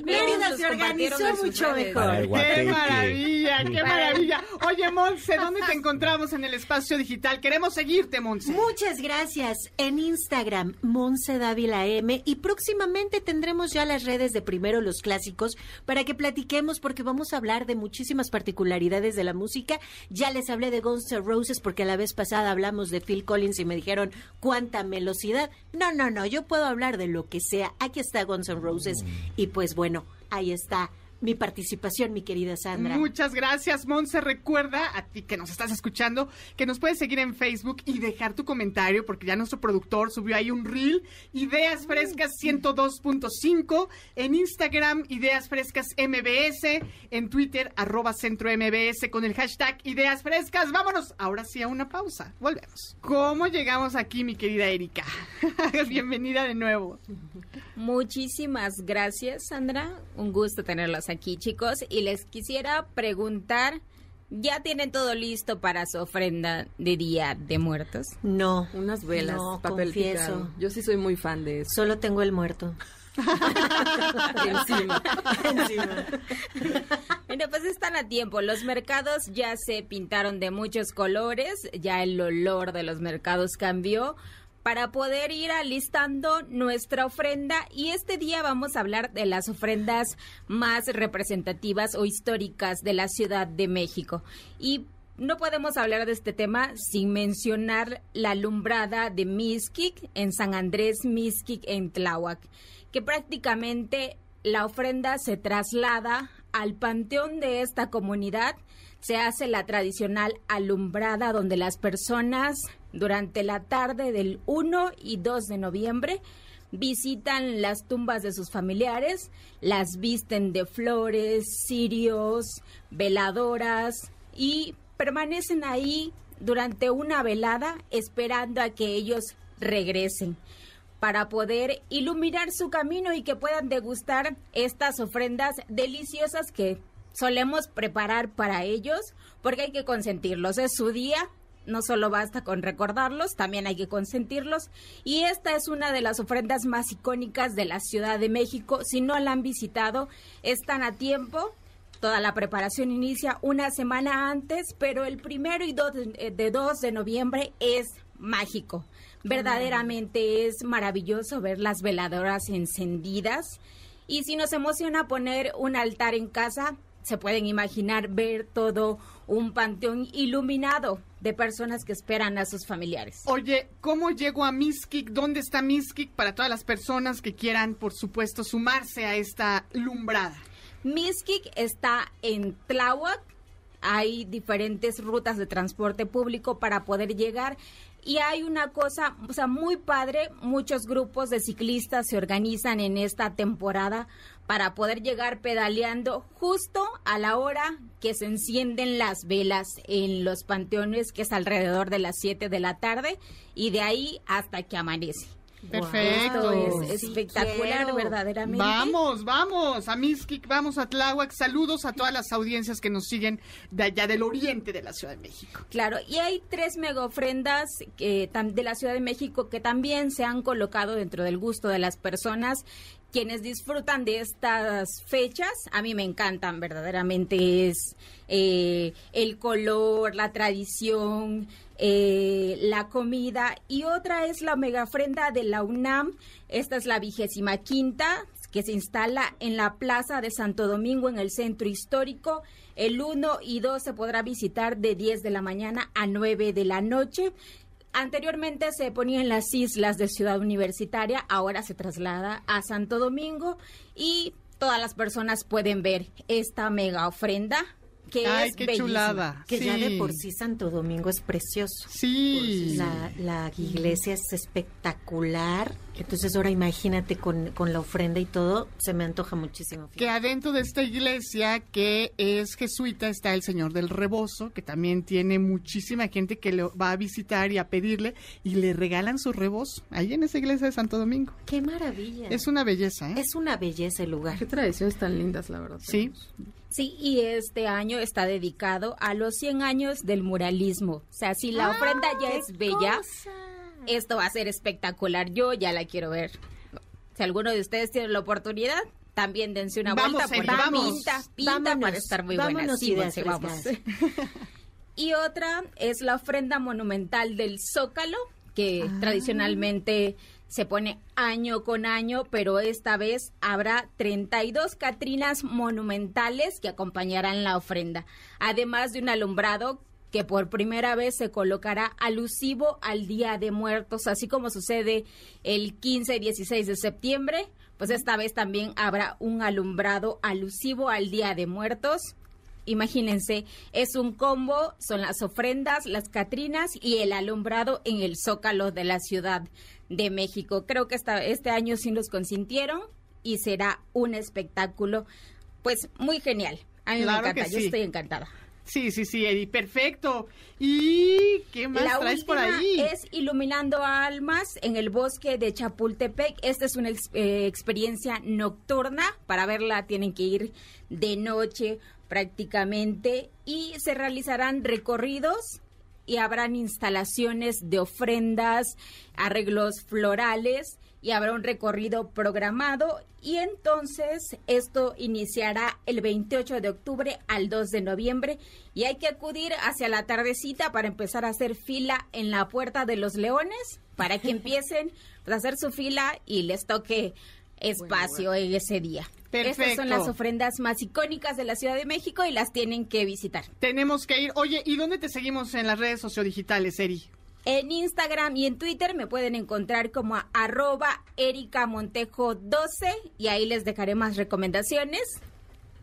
Mérida se organizó mucho mejor. ¡Qué maravilla, qué maravilla! Oye, Monse, ¿dónde te encontramos en el espacio digital? Queremos seguirte, Monse. Muchas gracias. En Instagram, Monse Dávila M. Y próximamente tendremos ya las redes de Primero los Clásicos para que platiquemos porque vamos a hablar de muchísimas particularidades de la música. Ya les hablé de Guns N' Roses porque la vez pasada hablamos de Phil Collins y me dijeron cuánta velocidad. No, no, no, yo puedo hablar de lo que sea. Aquí está Guns N' Roses. Y pues bueno, ahí está mi participación, mi querida Sandra. Muchas gracias, Monse. Recuerda a ti que nos estás escuchando que nos puedes seguir en Facebook y dejar tu comentario porque ya nuestro productor subió ahí un reel. Ideas Frescas 102.5. En Instagram, Ideas Frescas MBS. En Twitter, arroba Centro MBS con el hashtag Ideas Frescas. Vámonos ahora sí a una pausa. Volvemos. ¿Cómo llegamos aquí, mi querida Erika? Bienvenida de nuevo. Muchísimas gracias, Sandra. Un gusto aquí, chicos. Y les quisiera preguntar, ¿ya tienen todo listo para su ofrenda de Día de Muertos? No. Unas velas, No, papel confieso. picado. Yo sí soy muy fan de eso. Solo tengo el muerto. Encima. Encima. Bueno, pues están a tiempo. Los mercados ya se pintaron de muchos colores, ya el olor de los mercados cambió para poder ir alistando nuestra ofrenda y este día vamos a hablar de las ofrendas más representativas o históricas de la Ciudad de México. Y no podemos hablar de este tema sin mencionar la alumbrada de Mixquic en San Andrés Mixquic en Tláhuac, que prácticamente la ofrenda se traslada al panteón de esta comunidad. Se hace la tradicional alumbrada donde las personas durante la tarde del 1 y 2 de noviembre visitan las tumbas de sus familiares, las visten de flores, cirios, veladoras y permanecen ahí durante una velada esperando a que ellos regresen para poder iluminar su camino y que puedan degustar estas ofrendas deliciosas que solemos preparar para ellos, porque hay que consentirlos, es su día, no solo basta con recordarlos, también hay que consentirlos. Y esta es una de las ofrendas más icónicas de la Ciudad de México. Si no la han visitado, están a tiempo. Toda la preparación inicia una semana antes, pero el primero y dos de, de 2 de noviembre es mágico. Verdaderamente es maravilloso ver las veladoras encendidas. Y si nos emociona poner un altar en casa, se pueden imaginar ver todo un panteón iluminado de personas que esperan a sus familiares. Oye, ¿cómo llego a Miskik? ¿Dónde está Miskik para todas las personas que quieran, por supuesto, sumarse a esta lumbrada? Miskik está en Tláhuac. Hay diferentes rutas de transporte público para poder llegar. Y hay una cosa, o sea, muy padre, muchos grupos de ciclistas se organizan en esta temporada para poder llegar pedaleando justo a la hora que se encienden las velas en los panteones, que es alrededor de las 7 de la tarde, y de ahí hasta que amanece. Perfecto. es espectacular, verdaderamente. Vamos, vamos a Miskik, vamos a Tláhuac. Saludos a todas las audiencias que nos siguen de allá del oriente de la Ciudad de México. Claro, y hay tres mega ofrendas de la Ciudad de México que también se han colocado dentro del gusto de las personas quienes disfrutan de estas fechas, a mí me encantan verdaderamente, es eh, el color, la tradición, eh, la comida. Y otra es la mega ofrenda de la UNAM, esta es la vigésima quinta que se instala en la Plaza de Santo Domingo en el centro histórico. El 1 y 2 se podrá visitar de 10 de la mañana a 9 de la noche Anteriormente se ponía en las islas de Ciudad Universitaria, ahora se traslada a Santo Domingo y todas las personas pueden ver esta mega ofrenda que Ay, es qué bellísima. chulada. Que ya de por sí Santo Domingo es precioso. Sí. La, la iglesia es espectacular. Entonces ahora imagínate con, con la ofrenda y todo, se me antoja muchísimo. Que adentro de esta iglesia que es jesuita está el Señor del Rebozo, que también tiene muchísima gente que lo va a visitar y a pedirle y le regalan su rebozo ahí en esa iglesia de Santo Domingo. Qué maravilla. Es una belleza, ¿eh? Es una belleza el lugar. Qué tradiciones tan lindas, la verdad. Sí. Sí, y este año está dedicado a los 100 años del muralismo. O sea, si la ofrenda ya es bella, esto va a ser espectacular. Yo ya la quiero ver. Si alguno de ustedes tiene la oportunidad, también dense una Vamos, vuelta porque vamos. pinta, pinta Vámonos, para estar muy buena. Sí, vamos. y otra es la ofrenda monumental del Zócalo, que Ah. tradicionalmente se pone año con año, pero esta vez habrá 32 Catrinas monumentales que acompañarán la ofrenda, además de un alumbrado que por primera vez se colocará alusivo al Día de Muertos, así como sucede el 15 y 16 de septiembre, pues esta vez también habrá un alumbrado alusivo al Día de Muertos. Imagínense, es un combo, son las ofrendas, las catrinas y el alumbrado en el zócalo de la Ciudad de México. Creo que esta, este año sí nos consintieron y será un espectáculo, pues muy genial. A mí Claro me encanta, yo sí. estoy encantada. Sí, sí, sí, Eri, perfecto. ¿Y qué más La traes por ahí? es Iluminando Almas en el bosque de Chapultepec. Esta es una eh, experiencia nocturna. Para verla tienen que ir de noche prácticamente y se realizarán recorridos y habrán instalaciones de ofrendas, arreglos florales y habrá un recorrido programado y entonces esto iniciará el 28 de octubre al 2 de noviembre y hay que acudir hacia la tardecita para empezar a hacer fila en la puerta de los leones para que empiecen pues, a hacer su fila y les toque espacio en ese día. Estas son las ofrendas más icónicas de la Ciudad de México y las tienen que visitar. Tenemos que ir. Oye, ¿y dónde te seguimos en las redes sociodigitales, Eri? En Instagram y en Twitter me pueden encontrar como a arroba Erika Montejo 12 y ahí les dejaré más recomendaciones.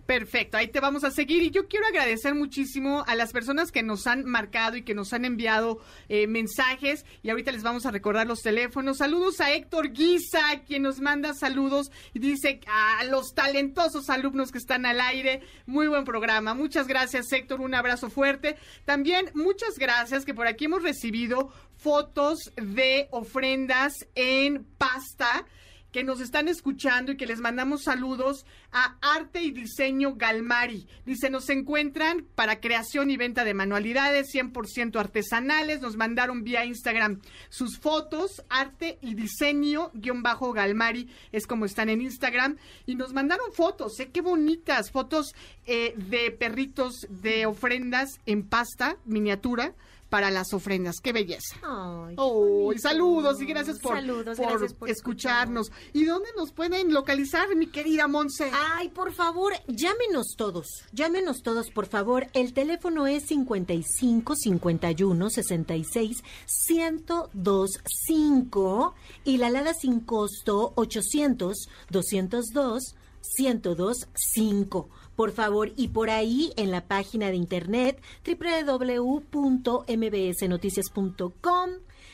Perfecto, ahí te vamos a seguir y yo quiero agradecer muchísimo a las personas que nos han marcado y que nos han enviado eh, mensajes y ahorita les vamos a recordar los teléfonos. Saludos a Héctor Guisa, quien nos manda saludos y dice a los talentosos alumnos que están al aire, muy buen programa. Muchas gracias Héctor, un abrazo fuerte. También muchas gracias que por aquí hemos recibido fotos de ofrendas en pasta que nos están escuchando y que les mandamos saludos a Arte y Diseño Galmari. Dice, nos encuentran para creación y venta de manualidades 100% artesanales. Nos mandaron vía Instagram sus fotos, arte y diseño guion bajo Galmari, es como están en Instagram. Y nos mandaron fotos, ¿eh? Qué bonitas, fotos eh, de perritos de ofrendas en pasta, miniatura para las ofrendas. ¡Qué belleza! Ay, qué Oh, y bonito. saludos y gracias por, Saludos, por gracias por escucharnos. ¿Y dónde nos pueden localizar, mi querida Monse? Ay, por favor, llámenos todos. Llámenos todos, por favor. El teléfono es 55 51 66 1025 y la alada sin costo 800 202 1025. Por favor, y por ahí en la página de internet www.mbsnoticias.com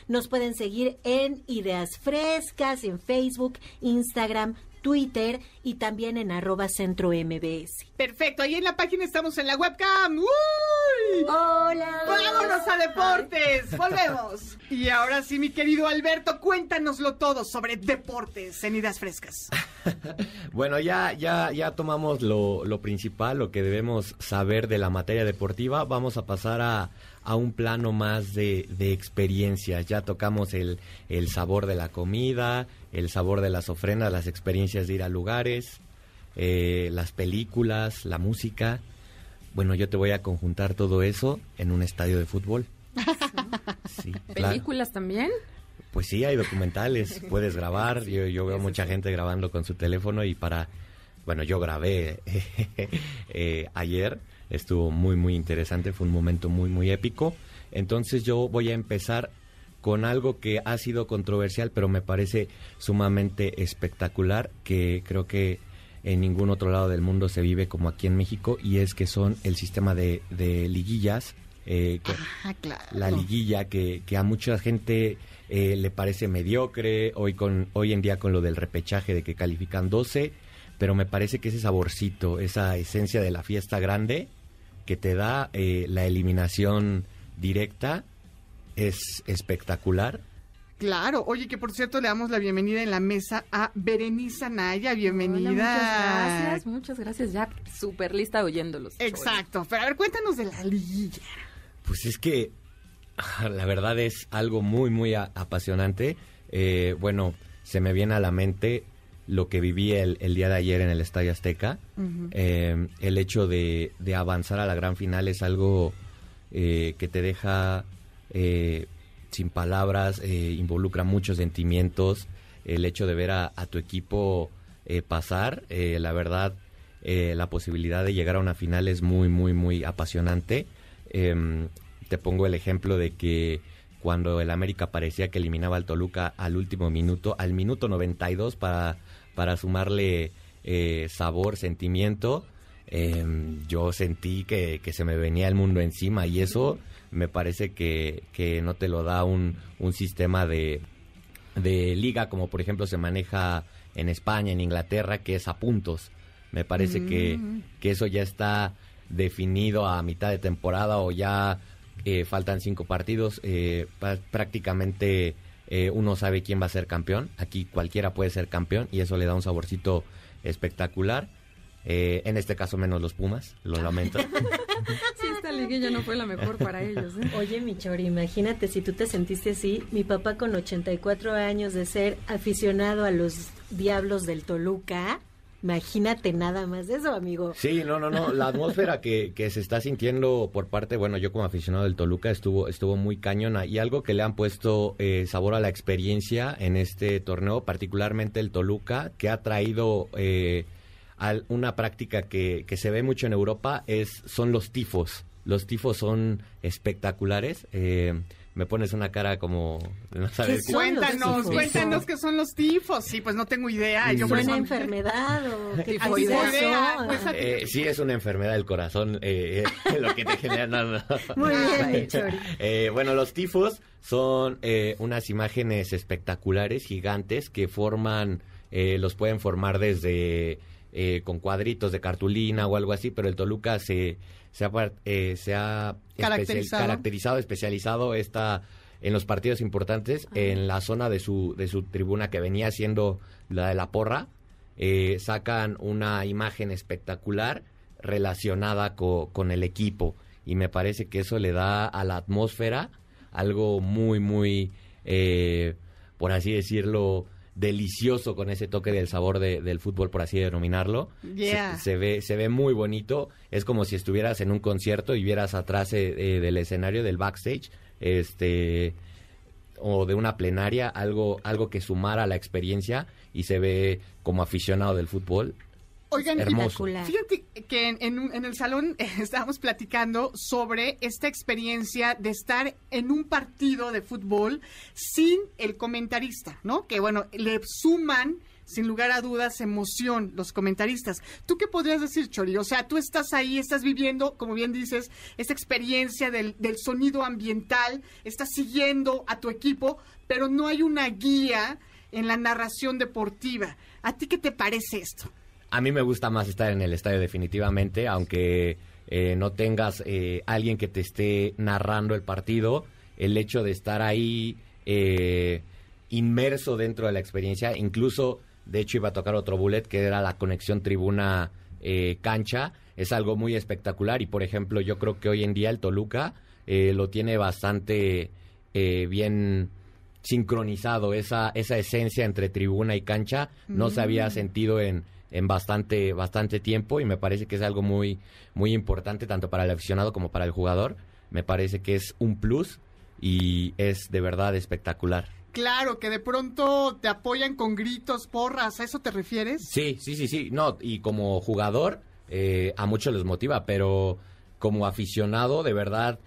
nos pueden seguir en Ideas Frescas, en Facebook, Instagram, Twitter y también en arroba centro MBS. Perfecto, ahí en la página estamos en la webcam. ¡Uy! Hola. ¡Vámonos a deportes! Volvemos. Y ahora sí, mi querido Alberto, cuéntanoslo todo sobre deportes en Ideas Frescas. Bueno, ya, ya, ya tomamos lo, lo principal, lo que debemos saber de la materia deportiva. Vamos a pasar a, a un plano más de, de experiencias. Ya tocamos el, el sabor de la comida, el sabor de las ofrendas, las experiencias de ir a lugares, eh, las películas, la música. Bueno, yo te voy a conjuntar todo eso en un estadio de fútbol. Sí, claro. ¿Películas también? Pues sí, hay documentales, puedes grabar. Yo, yo veo mucha gente grabando con su teléfono y para, bueno, yo grabé eh, ayer, estuvo muy, muy interesante, fue un momento muy, muy épico. Entonces yo voy a empezar con algo que ha sido controversial, pero me parece sumamente espectacular, que creo que en ningún otro lado del mundo se vive como aquí en México, y es que son el sistema de, de liguillas. eh, que- Ah, claro. la liguilla que, que a mucha gente eh, le parece mediocre hoy con hoy en día con lo del repechaje de que califican 12 pero me parece que ese saborcito esa esencia de la fiesta grande que te da eh, la eliminación directa es espectacular Claro, oye, que por cierto le damos la bienvenida en la mesa a Berenice Naya, bienvenida. Hola, muchas gracias, muchas gracias. Ya súper lista oyéndolos. Exacto, pero a ver, cuéntanos de la liguilla. Pues es que la verdad es algo muy, muy a- apasionante. Eh, bueno, se me viene a la mente lo que viví el, el día de ayer en el Estadio Azteca. Eh, el hecho de, de avanzar a la gran final es algo eh, que te deja eh, sin palabras, eh, involucra muchos sentimientos. El hecho de ver a, a tu equipo eh, pasar, la verdad, la posibilidad de llegar a una final es muy, muy, muy apasionante. Em, te pongo el ejemplo de que cuando el América parecía que eliminaba al Toluca al último minuto, al minuto 92 para, para sumarle eh, sabor, sentimiento, em, yo sentí que, que se me venía el mundo encima y eso me parece que, que no te lo da un, un sistema de, de liga como por ejemplo se maneja en España, en Inglaterra, que es a puntos. Me parece que, Mm. que eso ya está definido a mitad de temporada o ya eh, faltan cinco partidos. eh, prácticamente eh, uno sabe quién va a ser campeón. Aquí cualquiera puede ser campeón y eso le da un saborcito espectacular. Eh, en este caso menos los Pumas, lo lamento. Sí, esta liguilla no fue la mejor para ellos. ¿eh? Oye, mi Chori, imagínate si tú te sentiste así. Mi papá con 84 años de ser aficionado a los Diablos del Toluca. Imagínate nada más eso, amigo. Sí, no, no, no. La atmósfera que, que se está sintiendo por parte, bueno, yo como aficionado del Toluca estuvo, estuvo muy cañona y algo que le han puesto eh, sabor a la experiencia en este torneo, particularmente el Toluca, que ha traído eh, al- una práctica que, que se ve mucho en Europa, es son los tifos. Los tifos son espectaculares. Eh, me pones una cara como de no saber qué- Cuéntanos, cuéntanos qué son los tifos. Sí, pues no tengo idea. Yo ¿Suena eso- enfermedad o qué Eh, sí, es una enfermedad del corazón eh, eh, lo que te genera. no, no. Muy bien. Eh, bueno, los tifos son eh, unas imágenes espectaculares, gigantes, que forman, eh, los pueden formar desde eh, con cuadritos de cartulina o algo así, pero el Toluca se, se ha, eh, se ha especial- Caracterizado. caracterizado, especializado esta en los partidos importantes, en la zona de su, de su tribuna que venía siendo la de la porra, eh, sacan una imagen espectacular relacionada co- con el equipo y me parece que eso le da a la atmósfera algo muy muy eh, por así decirlo delicioso con ese toque del sabor de- del fútbol, por así denominarlo. Yeah. Se, se ve, se ve muy bonito. Es como si estuvieras en un concierto y vieras atrás eh, eh, del escenario, del backstage, este o de una plenaria, algo, algo que sumara a la experiencia y se ve como aficionado del fútbol. Oigan, y hermoso. fíjate que en, en un- en el salón eh, estábamos platicando sobre esta experiencia de estar en un partido de fútbol sin el comentarista, ¿no? Que bueno, le suman sin lugar a dudas emoción los comentaristas. ¿Tú qué podrías decir, Chori? O sea, tú estás ahí, estás viviendo, como bien dices, esta experiencia del, del sonido ambiental, estás siguiendo a tu equipo, pero no hay una guía en la narración deportiva. ¿A ti qué te parece esto? A mí me gusta más estar en el estadio definitivamente, aunque eh, no tengas eh, alguien que te esté narrando el partido, el hecho de estar ahí eh, inmerso dentro de la experiencia, incluso de hecho iba a tocar otro bullet que era la conexión tribuna eh, cancha, es algo muy espectacular y por ejemplo yo creo que hoy en día el Toluca eh, lo tiene bastante eh, bien sincronizado esa esa esencia entre tribuna y cancha no se había Mm. sentido en en bastante bastante tiempo y me parece que es algo muy muy importante tanto para el aficionado como para el jugador me parece que es un plus y es de verdad espectacular Claro, que de pronto te apoyan con gritos, porras, ¿a eso te refieres? Sí, sí, sí, sí. No, y como jugador, eh, a muchos les motiva, pero como aficionado, de verdad,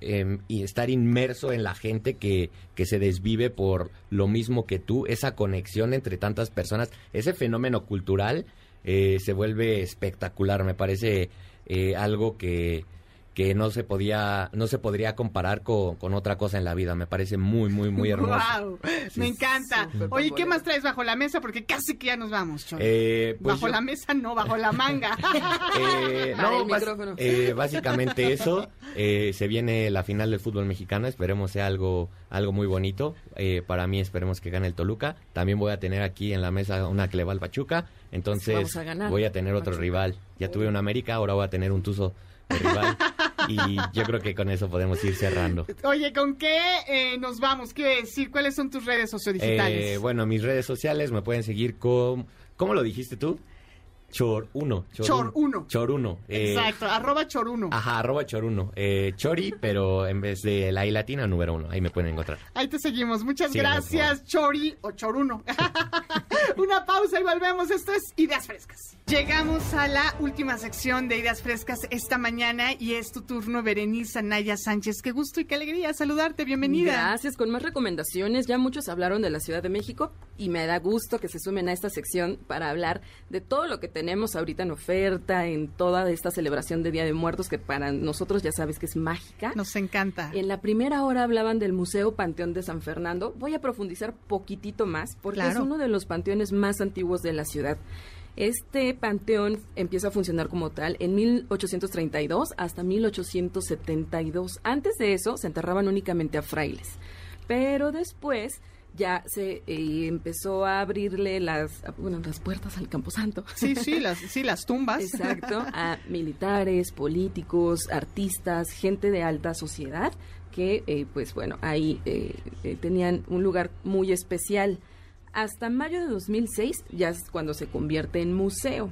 en- y estar inmerso en la gente que, que se desvive por lo mismo que tú, esa conexión entre tantas personas, ese fenómeno cultural eh, se vuelve espectacular. Me parece eh, algo que que no se podía no se podría comparar con, con otra cosa en la vida me parece muy muy muy hermoso Wow, me encanta. Oye, ¿qué más traes bajo la mesa? Porque casi que ya nos vamos, Chori. Eh, pues bajo yo- la mesa no, bajo la manga. Eh, no, micrófono. eh, básicamente eso. Eh, se viene la final del fútbol mexicano. Esperemos sea algo, algo muy bonito. Eh, para mí esperemos que gane el Toluca. También voy a tener aquí en la mesa una que le va al Pachuca. Entonces Vamos a ganar. voy a tener otro rival. Ya tuve un América, ahora voy a tener un Tuzo rival. y yo creo que con eso podemos ir cerrando. Oye, ¿con qué eh, nos vamos? ¿Qué decir? ¿Cuáles son tus redes sociodigitales? Eh, bueno, mis redes sociales me pueden seguir con... ¿Cómo lo dijiste tú? Chor1. Chor1. Chor1. eh, Exacto, arroba choruno. Ajá, arroba chor1. Eh, chori, pero en vez de la I latina, número uno. Ahí me pueden encontrar. Ahí te seguimos. Muchas Síganos, por gracias, Chori o Choruno. Una pausa y volvemos. Esto es Ideas Frescas. Llegamos a la última sección de Ideas Frescas esta mañana y es tu turno, Berenice Anaya Sánchez. Qué gusto y qué alegría saludarte. Bienvenida. Gracias, con más recomendaciones. Ya muchos hablaron de la Ciudad de México y me da gusto que se sumen a esta sección para hablar de todo lo que tenemos ahorita en oferta, en toda esta celebración de Día de Muertos que para nosotros ya sabes que es mágica. Nos encanta. En la primera hora hablaban del Museo Panteón de San Fernando. Voy a profundizar poquitito más porque Claro. es uno de los panteones más antiguos de la ciudad. Este panteón empieza a funcionar como tal en 1832 hasta 1872. Antes de eso se enterraban únicamente a frailes, pero después ya se eh, empezó a abrirle las, bueno, las puertas al Camposanto. Sí, sí, las, sí, las tumbas. Exacto, a militares, políticos, artistas, gente de alta sociedad que, eh, pues bueno, ahí eh, eh, tenían un lugar muy especial. Hasta mayo de 2006 ya es cuando se convierte en museo.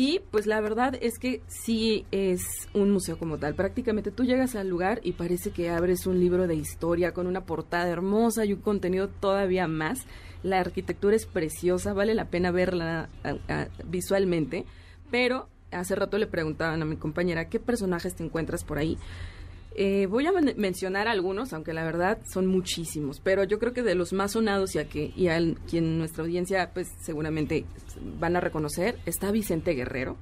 Y pues la verdad es que sí es un museo como tal. Prácticamente tú llegas al lugar y parece que abres un libro de historia con una portada hermosa y un contenido todavía más. La arquitectura es preciosa, vale la pena verla visualmente. Pero hace rato le preguntaban a mi compañera qué personajes te encuentras por ahí. Eh, voy a men- mencionar algunos, aunque la verdad son muchísimos, pero yo creo que de los más sonados y a que y a quien nuestra audiencia pues seguramente van a reconocer está Vicente Guerrero,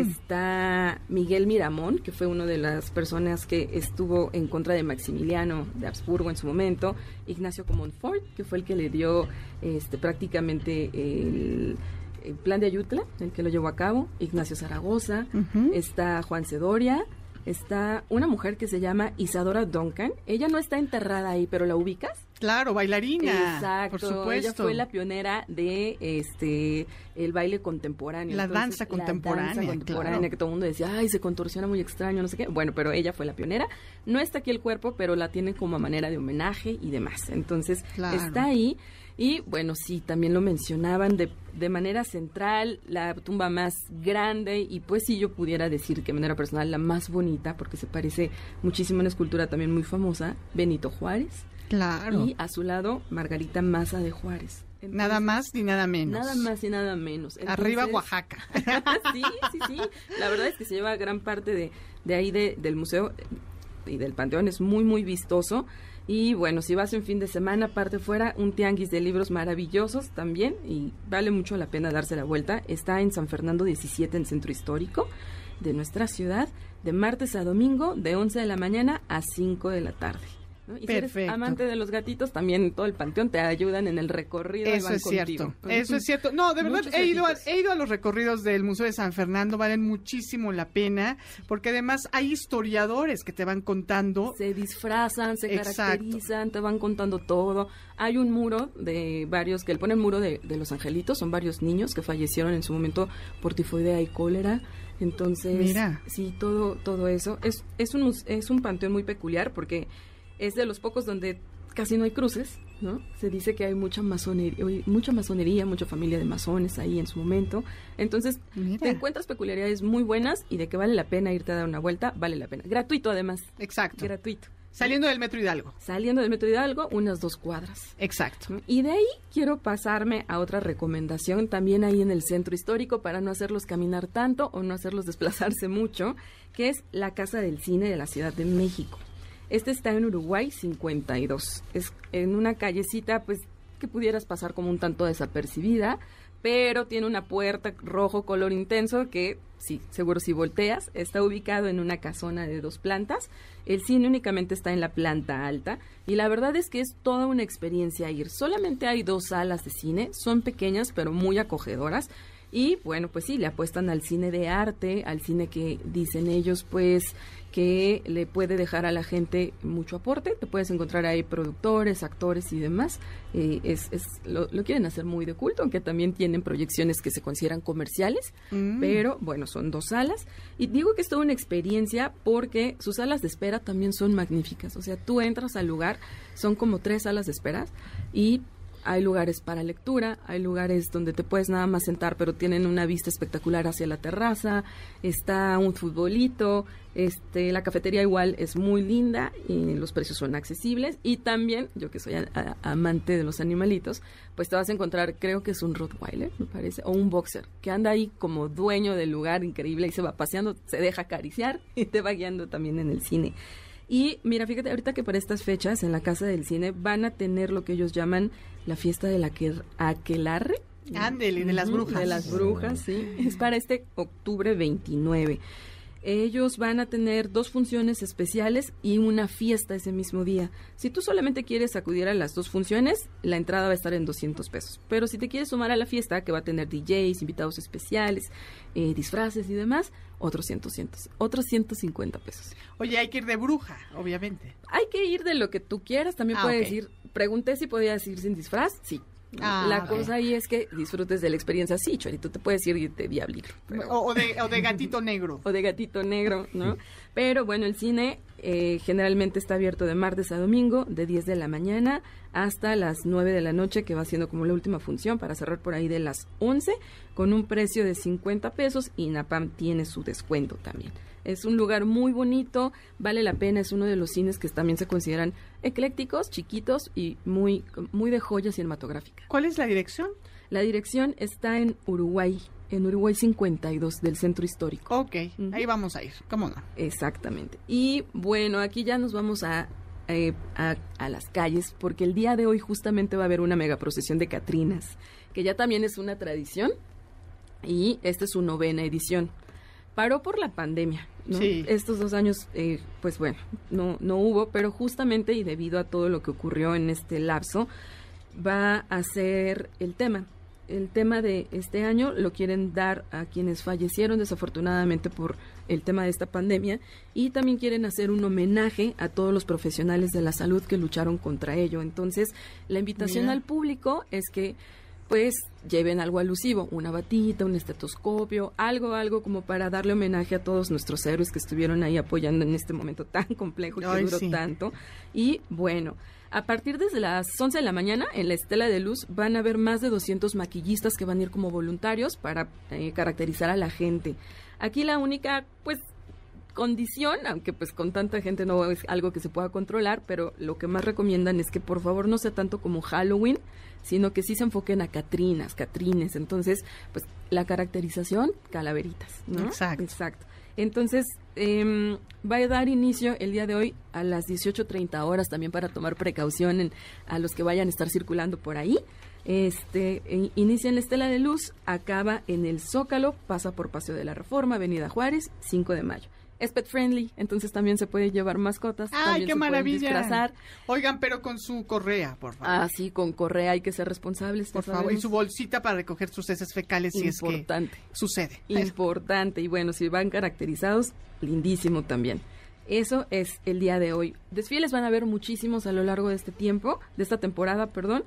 está Miguel Miramón, que fue una de las personas que estuvo en contra de Maximiliano de Habsburgo en su momento, Ignacio Comonfort, que fue el que le dio este prácticamente el el plan de Ayutla, el que lo llevó a cabo, Ignacio Zaragoza, está Juan Cedoria, está una mujer que se llama Isadora Duncan. Ella no está enterrada ahí, pero ¿la ubicas? Claro, bailarina. Exacto. Por supuesto. Ella fue la pionera de este el baile contemporáneo. La danza contemporánea, La danza contemporánea, claro. que todo el mundo decía, ay, se contorsiona muy extraño, no sé qué. Bueno, pero ella fue la pionera. No está aquí el cuerpo, pero la tiene como a manera de homenaje y demás. Entonces, Claro. está ahí. Y bueno, sí, también lo mencionaban de, de manera central, la tumba más grande y pues si yo pudiera decir que de manera personal la más bonita, porque se parece muchísimo a una escultura también muy famosa, Benito Juárez. Claro. Y a su lado, Margarita Maza de Juárez. nada más ni nada menos. Nada más y nada menos. Arriba Oaxaca. sí, sí, sí. La verdad es que se lleva gran parte de, de ahí de- del museo y del panteón. Es muy, muy vistoso. Y bueno, si vas un fin de semana, aparte fuera, un tianguis de libros maravillosos también. Y vale mucho la pena darse la vuelta. Está en San Fernando 17, en Centro Histórico de nuestra ciudad, de martes a domingo, de 11 de la mañana a 5 de la tarde. ¿No? Y si eres Perfecto. amante de los gatitos, también todo el panteón te ayudan en el recorrido. Eso van es contigo. cierto, eso es cierto. No, de verdad, he ido, a, he ido a los recorridos del Museo de San Fernando, valen muchísimo la pena, porque además hay historiadores que te van contando. Se disfrazan, se Exacto. caracterizan, te van contando todo. Hay un muro de varios, que le ponen muro de, de los angelitos, son varios niños que fallecieron en su momento por tifoidea y cólera. Entonces, Mira. sí, todo, todo eso. Es, es, un, es un panteón muy peculiar porque es de los pocos donde casi no hay cruces, ¿no? Se dice que hay mucha masonería, mucha masonería, mucha familia de masones ahí en su momento. Entonces, te encuentras peculiaridades muy buenas y de que vale la pena irte a dar una vuelta, vale la pena. Gratuito además. Exacto. Gratuito. Saliendo del Metro Hidalgo. Saliendo del Metro Hidalgo, unas dos cuadras. Exacto. Y de ahí quiero pasarme a otra recomendación, también ahí en el centro histórico, para no hacerlos caminar tanto o no hacerlos desplazarse mucho, que es la Casa del Cine de la Ciudad de México. Este está en Uruguay 52. Es en una callecita, pues, que pudieras pasar como un tanto desapercibida, pero tiene una puerta rojo color intenso que, sí, seguro si volteas, está ubicado en una casona de dos plantas. El cine únicamente está en la planta alta y la verdad es que es toda una experiencia ir. Solamente hay dos salas de cine, son pequeñas pero muy acogedoras. Y bueno, pues sí, le apuestan al cine de arte, al cine que dicen ellos, pues que le puede dejar a la gente mucho aporte. Te puedes encontrar ahí productores, actores y demás. Eh, es, es- lo, lo quieren hacer muy de culto, aunque también tienen proyecciones que se consideran comerciales. Mm. Pero bueno, son dos salas. Y digo que es toda una experiencia porque sus salas de espera también son magníficas. O sea, tú entras al lugar, son como tres salas de espera y hay lugares para lectura, hay lugares donde te puedes nada más sentar, pero tienen una vista espectacular hacia la terraza, está un futbolito, este, la cafetería igual es muy linda y los precios son accesibles y también, yo que soy a- amante de los animalitos, pues te vas a encontrar, creo que es un Rottweiler, me parece, o un boxer, que anda ahí como dueño del lugar increíble y se va paseando, se deja acariciar y te va guiando también en el cine. Y mira, fíjate, ahorita que para estas fechas en la Casa del Cine van a tener lo que ellos llaman la fiesta de la aquel- aquelarre. Ándele, de las brujas. De las brujas, sí. Es para este octubre 29. Ellos van a tener dos funciones especiales y una fiesta ese mismo día. Si tú solamente quieres acudir a las dos funciones, la entrada va a estar en 200 pesos. Pero si te quieres sumar a la fiesta, que va a tener DJs, invitados especiales, eh, disfraces y demás, otros 100, 100, otros 150 pesos. Oye, hay que ir de bruja, obviamente. Hay que ir de lo que tú quieras. También Ah, puedes ir. Pregunté si podías ir sin disfraz. Sí. Ah, la cosa ahí es que disfrutes de la experiencia. Sí, Chorito, te puedes ir de diablito. pero- O, o de, o de gatito negro. o de gatito negro, ¿no? Pero bueno, el cine eh, generalmente está abierto de martes a domingo, de 10 de la mañana hasta las 9 de la noche, que va siendo como la última función para cerrar por ahí de las 11, con un precio de 50 pesos y Napam tiene su descuento también. Es un lugar muy bonito, vale la pena, es uno de los cines que también se consideran eclécticos, chiquitos y muy, muy de joya cinematográfica. ¿Cuál es la dirección? La dirección está en Uruguay, en Uruguay 52 del centro histórico. Ok, ahí vamos a ir, ¿cómo no? Exactamente. Y bueno, aquí ya nos vamos a, eh, a, a las calles porque el día de hoy justamente va a haber una mega procesión de Catrinas, que ya también es una tradición y esta es su novena edición. Paró por la pandemia, ¿no? Sí. Estos dos años, eh, pues bueno, no, no hubo, pero justamente y debido a todo lo que ocurrió en este lapso, va a ser el tema. El tema de este año lo quieren dar a quienes fallecieron desafortunadamente por el tema de esta pandemia y también quieren hacer un homenaje a todos los profesionales de la salud que lucharon contra ello. Entonces, la invitación Mira. al público es que pues lleven algo alusivo, una batita, un estetoscopio, algo, algo como para darle homenaje a todos nuestros héroes que estuvieron ahí apoyando en este momento tan complejo y que duró sí. tanto. Y bueno, a partir desde las 11 de la mañana en la Estela de Luz van a haber más de 200 maquillistas que van a ir como voluntarios para eh, caracterizar a la gente. Aquí la única, pues, condición, aunque pues con tanta gente no es algo que se pueda controlar, pero lo que más recomiendan es que por favor no sea tanto como Halloween, sino que sí se enfoquen a Catrinas, Catrines. Entonces, pues la caracterización, calaveritas, ¿no? Exacto. Exacto. Entonces, em, va a dar inicio el día de hoy a las 18.30 horas también para tomar precaución en- a los que vayan a estar circulando por ahí. Este, e- inicia en la Estela de Luz, acaba en el Zócalo, pasa por Paseo de la Reforma, Avenida Juárez, 5 de mayo. Es pet friendly, entonces también se puede llevar mascotas. ¡Ay, también qué se maravilla! disfrazar. Oigan, pero con su correa, por favor. Ah, sí, con correa hay que ser responsables. por favor. Y su bolsita para recoger sus heces fecales si es que Importante. sucede. Importante. Y bueno, si van caracterizados, lindísimo también. Eso es el día de hoy. Desfiles van a haber muchísimos a lo largo de este tiempo, de esta temporada, perdón.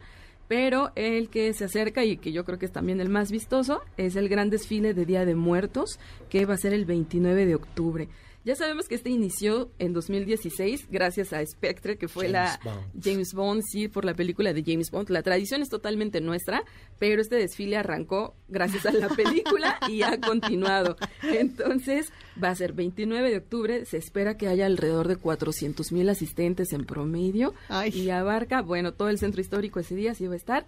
Pero el que se acerca y que yo creo que es también el más vistoso es el gran desfile de Día de Muertos, que va a ser el 29 de octubre. Ya sabemos que este inició en 2016 gracias a Spectre, que fue la James Bond. James Bond, sí, por la película de James Bond. La tradición es totalmente nuestra, pero este desfile arrancó gracias a la película y ha continuado. Entonces, va a ser 29 de octubre. Se espera que haya alrededor de 400 mil asistentes en promedio y abarca, bueno, todo el centro histórico ese día sí va a estar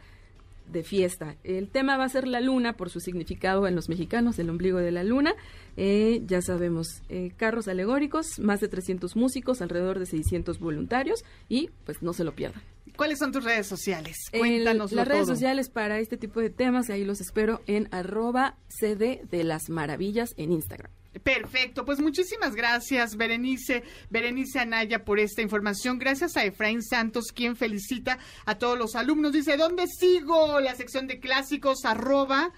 de fiesta. El tema va a ser la luna por su significado en los mexicanos, el ombligo de la luna. Eh, ya sabemos, eh, carros alegóricos, más de 300 músicos, alrededor de 600 voluntarios y pues no se lo pierdan. ¿Cuáles son tus redes sociales? Cuéntanos las redes sociales para este tipo de temas, ahí los espero en arroba CD de las maravillas en Instagram. Perfecto, pues muchísimas gracias Berenice, Berenice Anaya por esta información. Gracias a Efraín Santos, quien felicita a todos los alumnos. Dice, ¿dónde sigo? La sección de clásicos, arroba.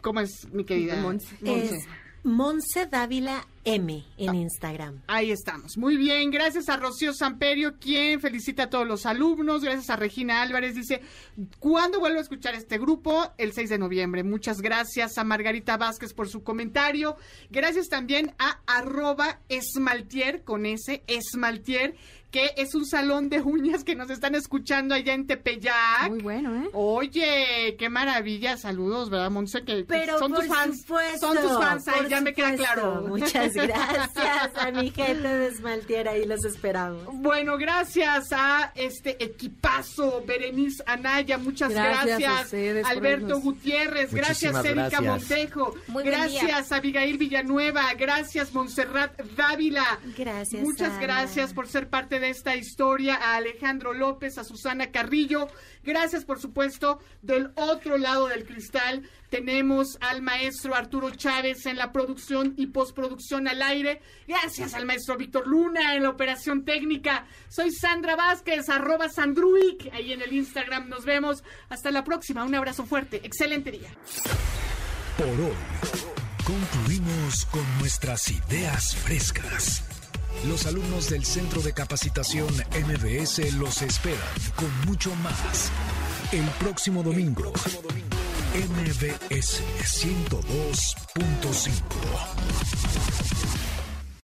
¿Cómo es, mi querida? Monse. Monse Dávila M en Instagram. Ahí estamos. Muy bien. Gracias a Rocío Samperio, quien felicita a todos los alumnos. Gracias a Regina Álvarez. Dice, ¿cuándo vuelvo a escuchar este grupo? El 6 de noviembre. Muchas gracias a Margarita Vázquez por su comentario. Gracias también a arroba esmaltier con ese esmaltier que es un salón de uñas que nos están escuchando allá en Tepeyac. Muy bueno, ¿eh? Oye, qué maravilla. Saludos, ¿verdad, Monse? Que que Pero son tus fans. supuesto, son tus fans, ahí ya me queda claro. Muchas gracias a mi gente de Esmaltiera y los esperamos. Bueno, gracias a este equipazo, Berenice Anaya, muchas Gracias gracias. a ustedes por Alberto. Gutiérrez, gracias Erika. Montejo, Muy buen día. gracias Abigail Villanueva, gracias Montserrat Dávila. Gracias. Muchas Ana. gracias por ser parte de esta historia, a Alejandro López, a Susana Carrillo. Gracias, por supuesto, del otro lado del cristal. Tenemos al maestro Arturo Chávez en la producción y postproducción al aire. Gracias al maestro Víctor Luna en la operación técnica. Soy Sandra Vázquez, arroba Sandruic, ahí en el Instagram. Nos vemos. Hasta la próxima. Un abrazo fuerte. Excelente día. Por hoy, concluimos con nuestras ideas frescas. Los alumnos del Centro de Capacitación MBS los esperan con mucho más. El próximo domingo, MBS 102.5.